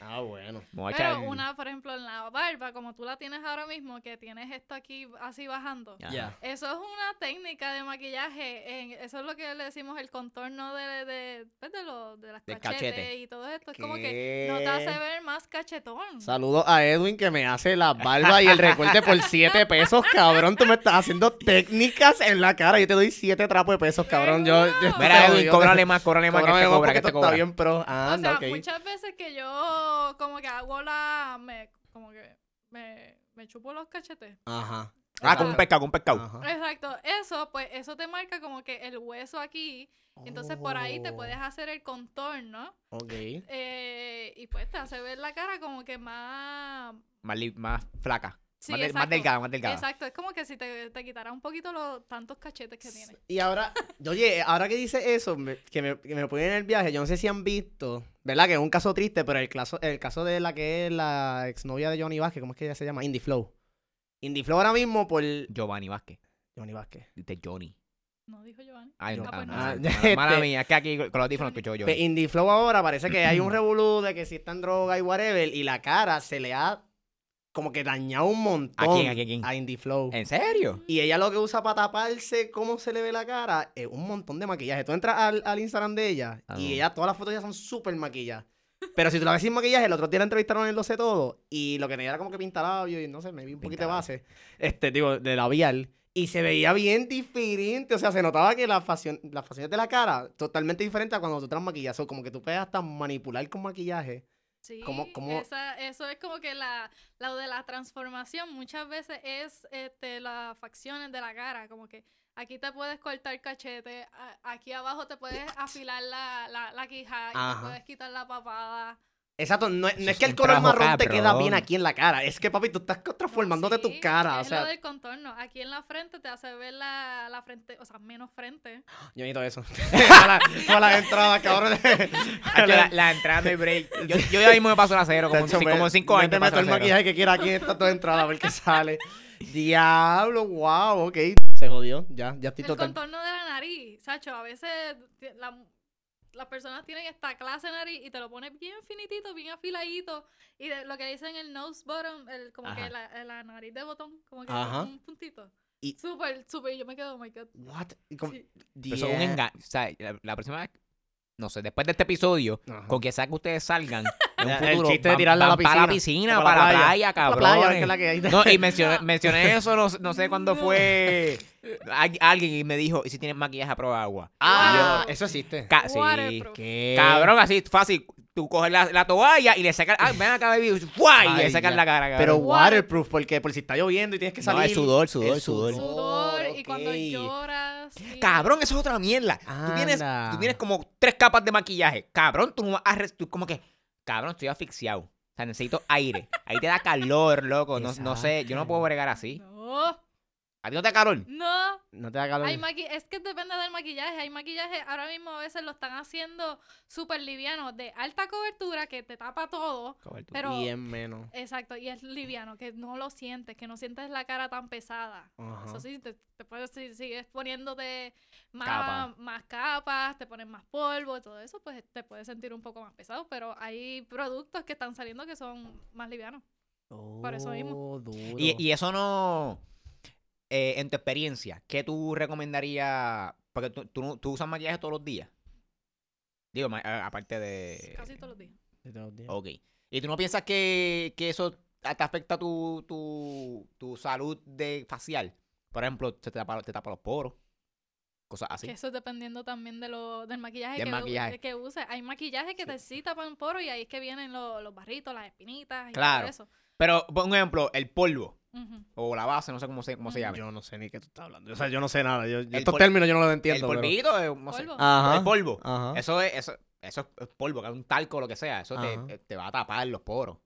Ah, bueno. Pero una, por ejemplo, en la barba, como tú la tienes ahora mismo, que tienes esto aquí así bajando. Ya. Eso es una técnica de maquillaje. en- eso es lo que le decimos el contorno de, de, pues, de, lo- de las Del cachetes cachete. y todo esto. Es como que no te hace ver más cachetón. Saludos a Edwin que me hace la barba y el recorte por 7 pesos, cabrón. Tú me estás haciendo técnicas en la cara. Yo te doy 7 trapos de pesos, cabrón. Yo, yo. Mira, Edwin, cóbrale más, cóbrale más, que Cóbrame te cobra, que te esto está cobra. bien pro. o Anda, sea, ok. muchas veces que yo como que hago la... Me, como que me, me chupo los cachetes. Ajá. Ah, con un pescado, con un pescado. Ajá. Exacto. Eso, pues, eso te marca como que el hueso aquí. Entonces por ahí te Oh, puedes hacer el contorno. Ok. eh, y pues te hace ver la cara como que más... Más, más flaca. Sí, más, de- más delgada, más delgada. Exacto, es como que si te, te quitara un poquito los tantos cachetes que tienes. Y ahora, oye, ahora que dice eso, me- que, me, que me ponen en el viaje, yo no sé si han visto, ¿verdad? Que es un caso triste, pero el caso, el caso de la que es la exnovia de Johnny Vázquez, ¿cómo es que ella se llama? Indie Flow. Indie Flow ahora mismo por Giovanni Vázquez. Johnny Vázquez. De Johnny. ¿No dijo Giovanni? Ay, no, Ah, ah, pues no, no ah, Este- Mala mía, es que aquí con los audífonos escucho yo. Pues Indie Flow ahora parece que hay un revolú de que si está en droga y whatever, y la cara se le ha como que dañado un montón ¿A quién, a quién, quién? a Indie Flow. ¿En serio? Y ella lo que usa para taparse cómo se le ve la cara es un montón de maquillaje. Tú entras al, al Instagram de ella Ah, y no. ella, todas las fotos ya son súper maquilladas. Pero si tú la ves sin maquillaje, el otro día la entrevistaron en Lo Sé Todo y lo que tenía era como que pintalabio y no sé, me vi un poquito de base, este, digo, de labial. Y se veía bien diferente, o sea, se notaba que las facciones de la cara totalmente diferente a cuando tú te las maquillas. O como que tú puedes hasta manipular con maquillaje. Sí, ¿Cómo- cómo- esa- eso es como que la, lo de la transformación muchas veces es este, las facciones de la cara, como que aquí te puedes cortar cachete, a- aquí abajo te puedes afilar la, la, la quija y te puedes quitar la papada. Exacto, no, es- no es que el color marrón te queda cabrón. bien aquí en la cara. Es que, papi, tú estás transformándote tu Sí, cara. O Es sea, lo del contorno. Aquí en la frente te hace ver la, la frente, o sea, menos frente. Yo necesito eso. Con la, con la entrada, cabrón. La, la entrada de break. Yo, yo ya mismo me paso la cero, como, me- como cinco me años. te me meto el maquillaje que quiera aquí en estas dos entradas a ver qué sale. Diablo, wow, ok. Se jodió, ya, ya estoy El total. contorno de la nariz, Sacho, a veces la- las personas tienen esta clase de nariz y te lo pones bien finitito, bien afiladito. Y de, lo que dicen el nose bottom, el, como Ajá. que la, la nariz de botón, como que Ajá. un puntito. Y- Súper, súper. y Yo me quedo, oh my god. What? Sí. Pero eso es un engaño. O sea, la, la próxima vez, no sé, después de este episodio, Ajá. con que sea que ustedes salgan en un El futuro, chiste de tirarla a la van para la piscina, piscina, para para la la playa. playa, La playa, cabrón. la que hay. No, y mencioné, No. mencioné eso, no, no sé cuándo No. fue al- alguien y me dijo, ¿y si tienes maquillaje a prueba de agua? Ah, eso existe. Ca- sí. ¿Qué? Cabrón, así fácil. Tú coges la, la toalla y le sacas, ah, ven acá, baby, ¡fua! y le sacas la cara, cabrón. Pero Water- waterproof, porque por si está lloviendo y tienes que No, salir. es sudor, sudor, Es sudor. Sudor y cuando lloras. y- Cabrón, eso es otra mierda. Tú tienes, tú tienes como tres capas de maquillaje. Cabrón, tú no vas a... tú como que... Cabrón, estoy asfixiado. O sea, necesito aire. Ahí te da calor, loco. No, no sé, yo no puedo bregar así. No, ¿A ti no te da calor? no. No te da calor. Hay maqui- es que depende del maquillaje. Hay maquillaje, ahora mismo a veces lo están haciendo súper liviano, de alta cobertura, que te tapa todo. Pero, Bien menos. exacto, y es liviano, que no lo sientes, que no sientes la cara tan pesada. Eso sí, te, te puedes, si sigues poniéndote más, Capa. más capas, te pones más polvo y todo eso, pues te puedes sentir un poco más pesado. Pero hay productos que están saliendo que son más livianos. Por eso mismo. Oh, duro. Y, y eso no... eh, en tu experiencia, ¿qué tú recomendarías? Porque tú, tú, no- tú usas maquillaje todos los días. Digo, aparte de... Casi todos los días. Ok. ¿Y tú no piensas que, que eso te afecta tu, tu, tu salud de facial? Por ejemplo, se te tapa, te tapa los poros. Cosas así. Que eso es dependiendo también de lo, del maquillaje, Del que, maquillaje. que uses. Hay maquillaje que te sí tapan poro y ahí es que vienen los, los barritos, las espinitas y Claro. todo eso. Pero, por ejemplo, el polvo O la base, no sé cómo se, cómo se Ujú. llama. Yo no sé ni qué tú estás hablando. O sea, yo no sé nada. Yo, estos términos yo no los el entiendo. pero- polvito, no sé. Polvo. Ajá. El polvo. Ajá. Eso es, eso, eso es polvo, que es un talco o lo que sea. Eso te, te va a tapar los poros.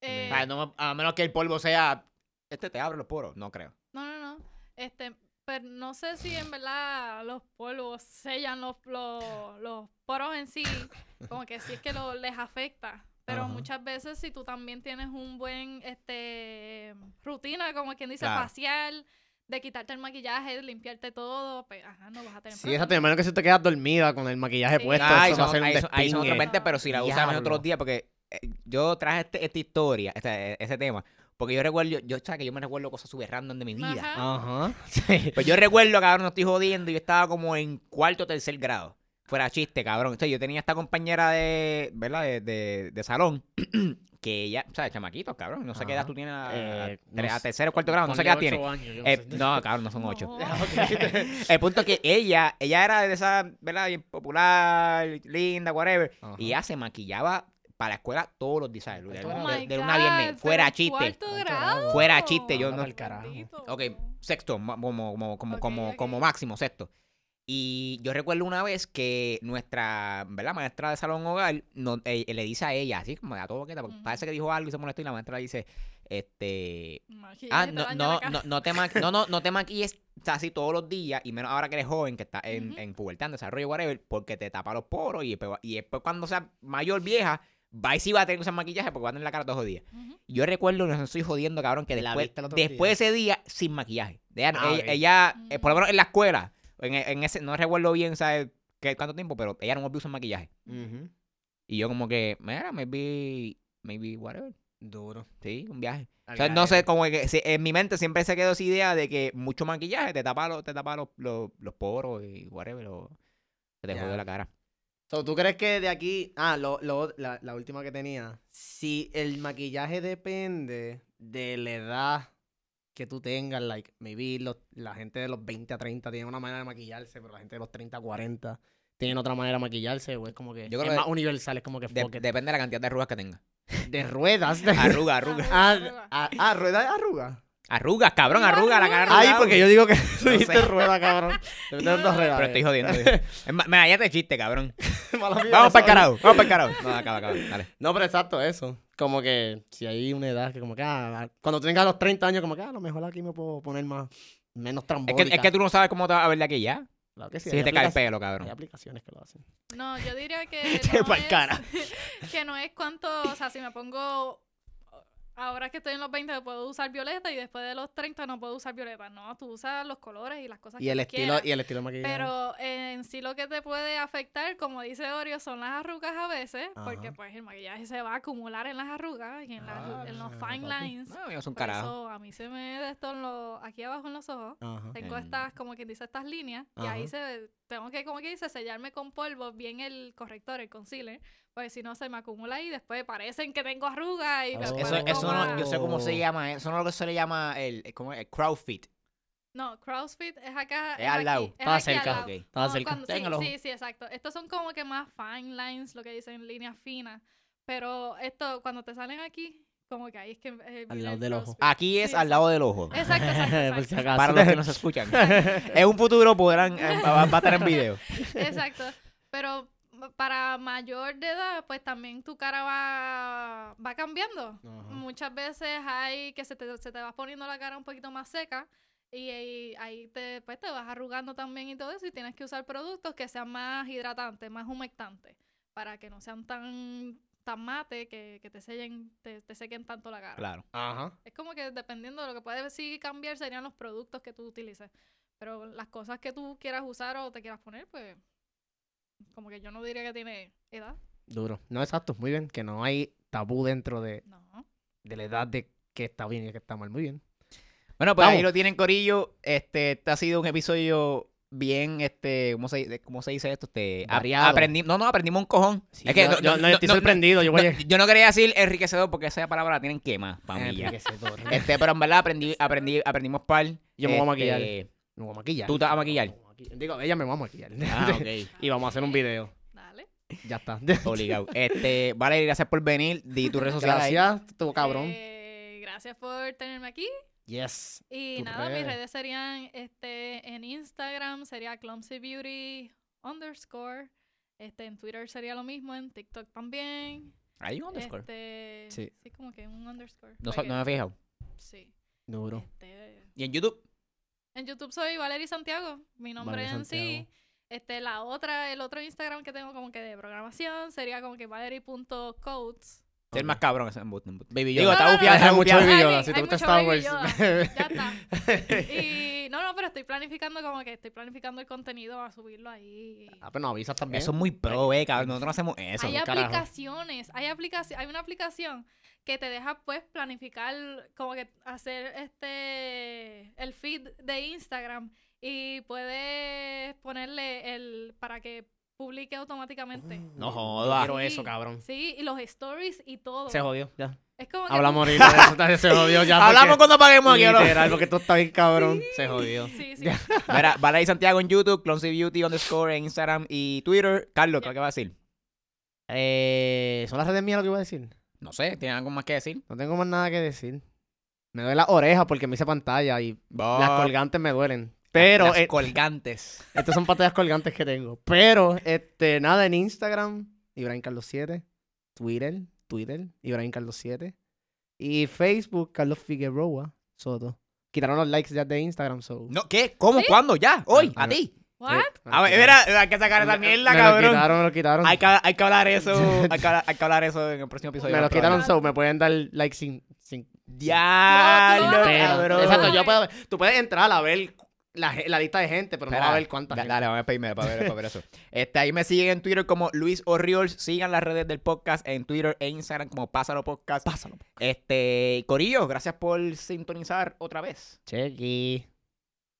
Eh, O sea, no- a menos que el polvo sea. Este te abre los poros. No creo. no, no, no. Este, pero no sé si en verdad los polvos sellan los, los, los poros en sí, como que sí es que lo, les afecta. Pero Ajá. muchas veces si tú también tienes un buen, este, rutina, como quien dice, Claro. facial, de quitarte el maquillaje, limpiarte todo, pues, ajá, no vas a tener Sí, problema. exacto. A menos que si te quedas dormida con el maquillaje Sí. pueste, Ah, eso va a son- ser un ahí son- ahí son otros 20, pero si la usas en otros días, porque eh, yo traje este- esta historia, este- ese tema, porque yo recuerdo, yo, yo, sabes que yo me recuerdo cosas súper random de mi vida. Ajá. Ajá. Sí. Pues yo recuerdo, cabrón, no estoy jodiendo, yo estaba como en cuarto o tercer grado. Fuera chiste, cabrón. Entonces, yo tenía esta compañera de, ¿verdad? De, de, de salón, que ella, ¿sabes? Chamaquitos, cabrón. No sé qué edad tú tienes a, Eh, a- no a sé. tercero o cuarto grado, no sé qué edad tiene. años, no Eh, sé. no, cabrón, no son ocho. No. El punto es que ella, ella era de esa, ¿verdad? Bien popular, linda, whatever. Ajá. Y ella se maquillaba para la escuela todos los días. De, Oh de- de lunes a God, viernes. Fuera chiste. Grado. Fuera chiste, yo no-. Ok, sexto, como, como, como, como, como máximo, sexto. Y yo recuerdo una vez que nuestra, ¿verdad? Maestra de salón hogar no, eh, le dice a ella, así como a todo boqueta, porque parece que dijo algo y se molestó y la maestra le dice, este, Maquillaje, ah, no, no, no, no te ma- no, no, no te maquilles así todos los días, y menos ahora que eres joven, que está en, en pubertad, en desarrollo, whatever, porque te tapa los poros y después, y después cuando sea mayor, vieja, va y sí va a tener que usar maquillaje porque va a tener la cara todos los días. Yo recuerdo, no estoy jodiendo, cabrón, que La después, después de ese día, sin maquillaje. Ella, Ah, ella, eh, por lo menos en la escuela, en, en ese, no recuerdo bien, ¿sabes? Qué, cuánto tiempo, pero ella no a usar maquillaje. Y yo como que, mira, maybe, maybe whatever. Duro. Sí, un viaje. O sea, no sé, como que en mi mente siempre se quedó esa idea de que mucho maquillaje te tapa, los, te tapa los, los, los poros y whatever, o se te Ya. jode la cara. So, ¿Tú crees que de aquí, ah, lo, lo- la, la última que tenía, si el maquillaje depende de la edad que tú tengas, like, maybe los- la gente de los 20 a 30 tiene una manera de maquillarse, pero la gente de los 30 a 40 tiene otra manera de maquillarse, o es como que Yo creo es que más universal, es como que De- depende de la cantidad de arrugas que tenga. de ruedas. De... Arruga, arruga. Ah, Arruga. ah, ah, rueda de arruga. Arrugas, cabrón, arruga, la cara arruga. Ay, porque yo digo que tú No dijiste rueda, cabrón. Debe tener dos ruedas. Pero estoy jodiendo. Mira, ya te chiste, cabrón. Vamos para el carajo, vamos para el carajo. No, acaba, acaba, dale. No, pero exacto, eso. Como que si hay una edad que como que, ah, cuando tengas los 30 años, como que, ah, a lo mejor aquí me puedo poner más, menos Es trambólica. que, es que tú no sabes cómo te vas a ver de aquí ya. Claro que sí, Si hay te cae el pelo, Hay cabrón. aplicaciones que lo hacen. No, yo diría que Te no, es, cara. que no es cuánto, o sea, si me pongo, ahora que estoy en los 20 puedo usar violeta y después de los 30 no puedo usar violeta. No, tú usas los colores y las cosas Y que el estilo, quieras. y el estilo de maquillaje. Pero en sí lo que te puede afectar, como dice Oreo, son las arrugas a veces, porque pues el maquillaje se va a acumular en las arrugas y en, las- Ah, en los papi. fine lines. No, es un Por carajo. eso a mí se me de esto en los- aquí abajo en los ojos. Ajá. Tengo En- estas, como quien dice, estas líneas. Y ahí se, tengo que, como que dice, sellarme con polvo bien el corrector, el concealer. Porque si no se me acumula y después parecen que tengo arrugas y me Oh. Eso, pueden eso no, como- yo sé cómo se llama, eso no es lo que se le llama el, ¿cómo es? el crowd fit. No, CrossFit es acá. Es al lado. Estaba cerca. Ok. Estaba No, cerca. cuando- sí, sí, exacto. Estos son como que más fine lines, lo que dicen líneas finas. Pero esto, cuando te salen aquí, como que ahí es que. eh, viene lado el del ojo. CrossFit. Aquí es Sí, al lado del ojo. Exacto, exacto. Por si exacto. acaso. Para los que nos escuchan. en un futuro podrán, eh, va, va a estar en video. Exacto. Pero para mayor de edad, pues también tu cara va, va cambiando. Muchas veces hay que se te, se te va poniendo la cara un poquito más seca y, ahí- ahí te, pues, te vas arrugando también y todo eso y tienes que usar productos que sean más hidratantes, más humectantes, para que no sean tan tan mate que, que te sellen, te, te sequen tanto la cara. Claro. Ajá. Es como que dependiendo de lo que puede sí cambiar serían los productos que tú utilices. Pero las cosas que tú quieras usar o te quieras poner, pues como que yo no diría que tiene edad. Duro. No, exacto. Muy bien. Que no hay tabú dentro de, No. de la edad de que está bien y que está mal. Muy bien. Bueno, pues ahí lo tienen, Corillo. Este, este ha sido un episodio bien, este, ¿cómo se, cómo se dice esto? Este, Variado. aprendí, no, no, aprendimos un cojón. Sí, es que yo, no, yo- no, no, estoy no, sorprendido. yo no, voy a... yo no quería decir enriquecedor porque esa palabra la tienen quema para mí ya. Enriquecedor. Este, pero en verdad aprendí, aprendí, aprendimos par. Yo me voy a maquillar. Este, Me voy a maquillar. ¿Tú te vas a maquillar? Maquillar. Digo, ella me va a maquillar. Ah, ok. y vamos a hacer un video. Dale. Ya está. Obligado. Este, vale, gracias por venir. Di tu red social. Gracias, estuvo cabrón. Eh, gracias por tenerme aquí. Yes. Y nada, mis redes. serían este en Instagram sería Clumsy Beauty underscore. Este, en Twitter sería lo mismo, en TikTok también. Ahí un underscore. Este, Sí. sí, como que un underscore. No, so- porque- no me he fijado. Sí. Duro. Este, ¿Y en YouTube? En YouTube soy Valerie Santiago, mi nombre Valerie en sí. Este, la otra, el otro Instagram que tengo como que de programación sería como que valerie.codes. Es el más cabrón embuste. Baby Digo, Yoda. está bufiado, no, está no, bufiado. mucho Baby Hay- Yoda, si te hay gusta Star Wars. Ya está. Y no, no, pero estoy planificando como que estoy planificando el contenido a subirlo ahí. Ah, pero no avisas también. Eso es muy pro, eh, cabrón. Nosotros no hacemos eso. hay aplicaciones, hay aplicación, hay una aplicación que te deja pues planificar como que hacer este el feed de Instagram y puedes ponerle el para que publique automáticamente. No jodas. Quiero Sí, eso, cabrón. Sí, y los stories y todo. Se jodió, ya. Es como que Hablamos ahorita de eso, también se jodió ya. Hablamos cuando paguemos aquí, ¿no? Literal, porque esto está bien cabrón. Se jodió. Sí, sí. Mira, Vale y Santiago en YouTube, Clonsy Beauty underscore en Instagram y Twitter. Carlos, ¿qué va a decir? Eh, ¿Son las redes mías lo que iba a decir? No sé, ¿tienen algo más que decir? No tengo más nada que decir. Me duele la oreja porque me hice pantalla y las colgantes me duelen. Pero Las eh, colgantes. estas son pantallas colgantes que tengo. Pero, este, nada, en Instagram, Ibrahim Carlos 7. Twitter, Twitter, Ibrahim Carlos 7. Y Facebook, Carlos Figueroa Soto. Quitaron los likes ya de Instagram, so. No, ¿Qué? ¿Cómo? ¿Sí? ¿Cuándo? ¿Ya? ¿Hoy? Ah, ¿A ti? What? Eh, A ver, quitaron. mira, hay que sacar esa Me- mierda, me lo cabrón. quitaron, me lo quitaron. Hay que, hay que hablar eso, hay que, hablar- hay que hablar eso en el próximo episodio. me lo quitaron, so me pueden dar like sin, sin Diablo, a- cabrón. Exacto, yo puedo, tú puedes entrar a ver la, lista de gente, pero no va a ver cuánta. Dale, vamos a pedirme para ver, para ver eso. Este, ahí me siguen en Twitter como Luis Orriols. Sigan las redes del podcast en Twitter e Instagram como Pásalo Podcast. Pásalo. Este, Corillo, gracias por sintonizar otra vez. Chequi.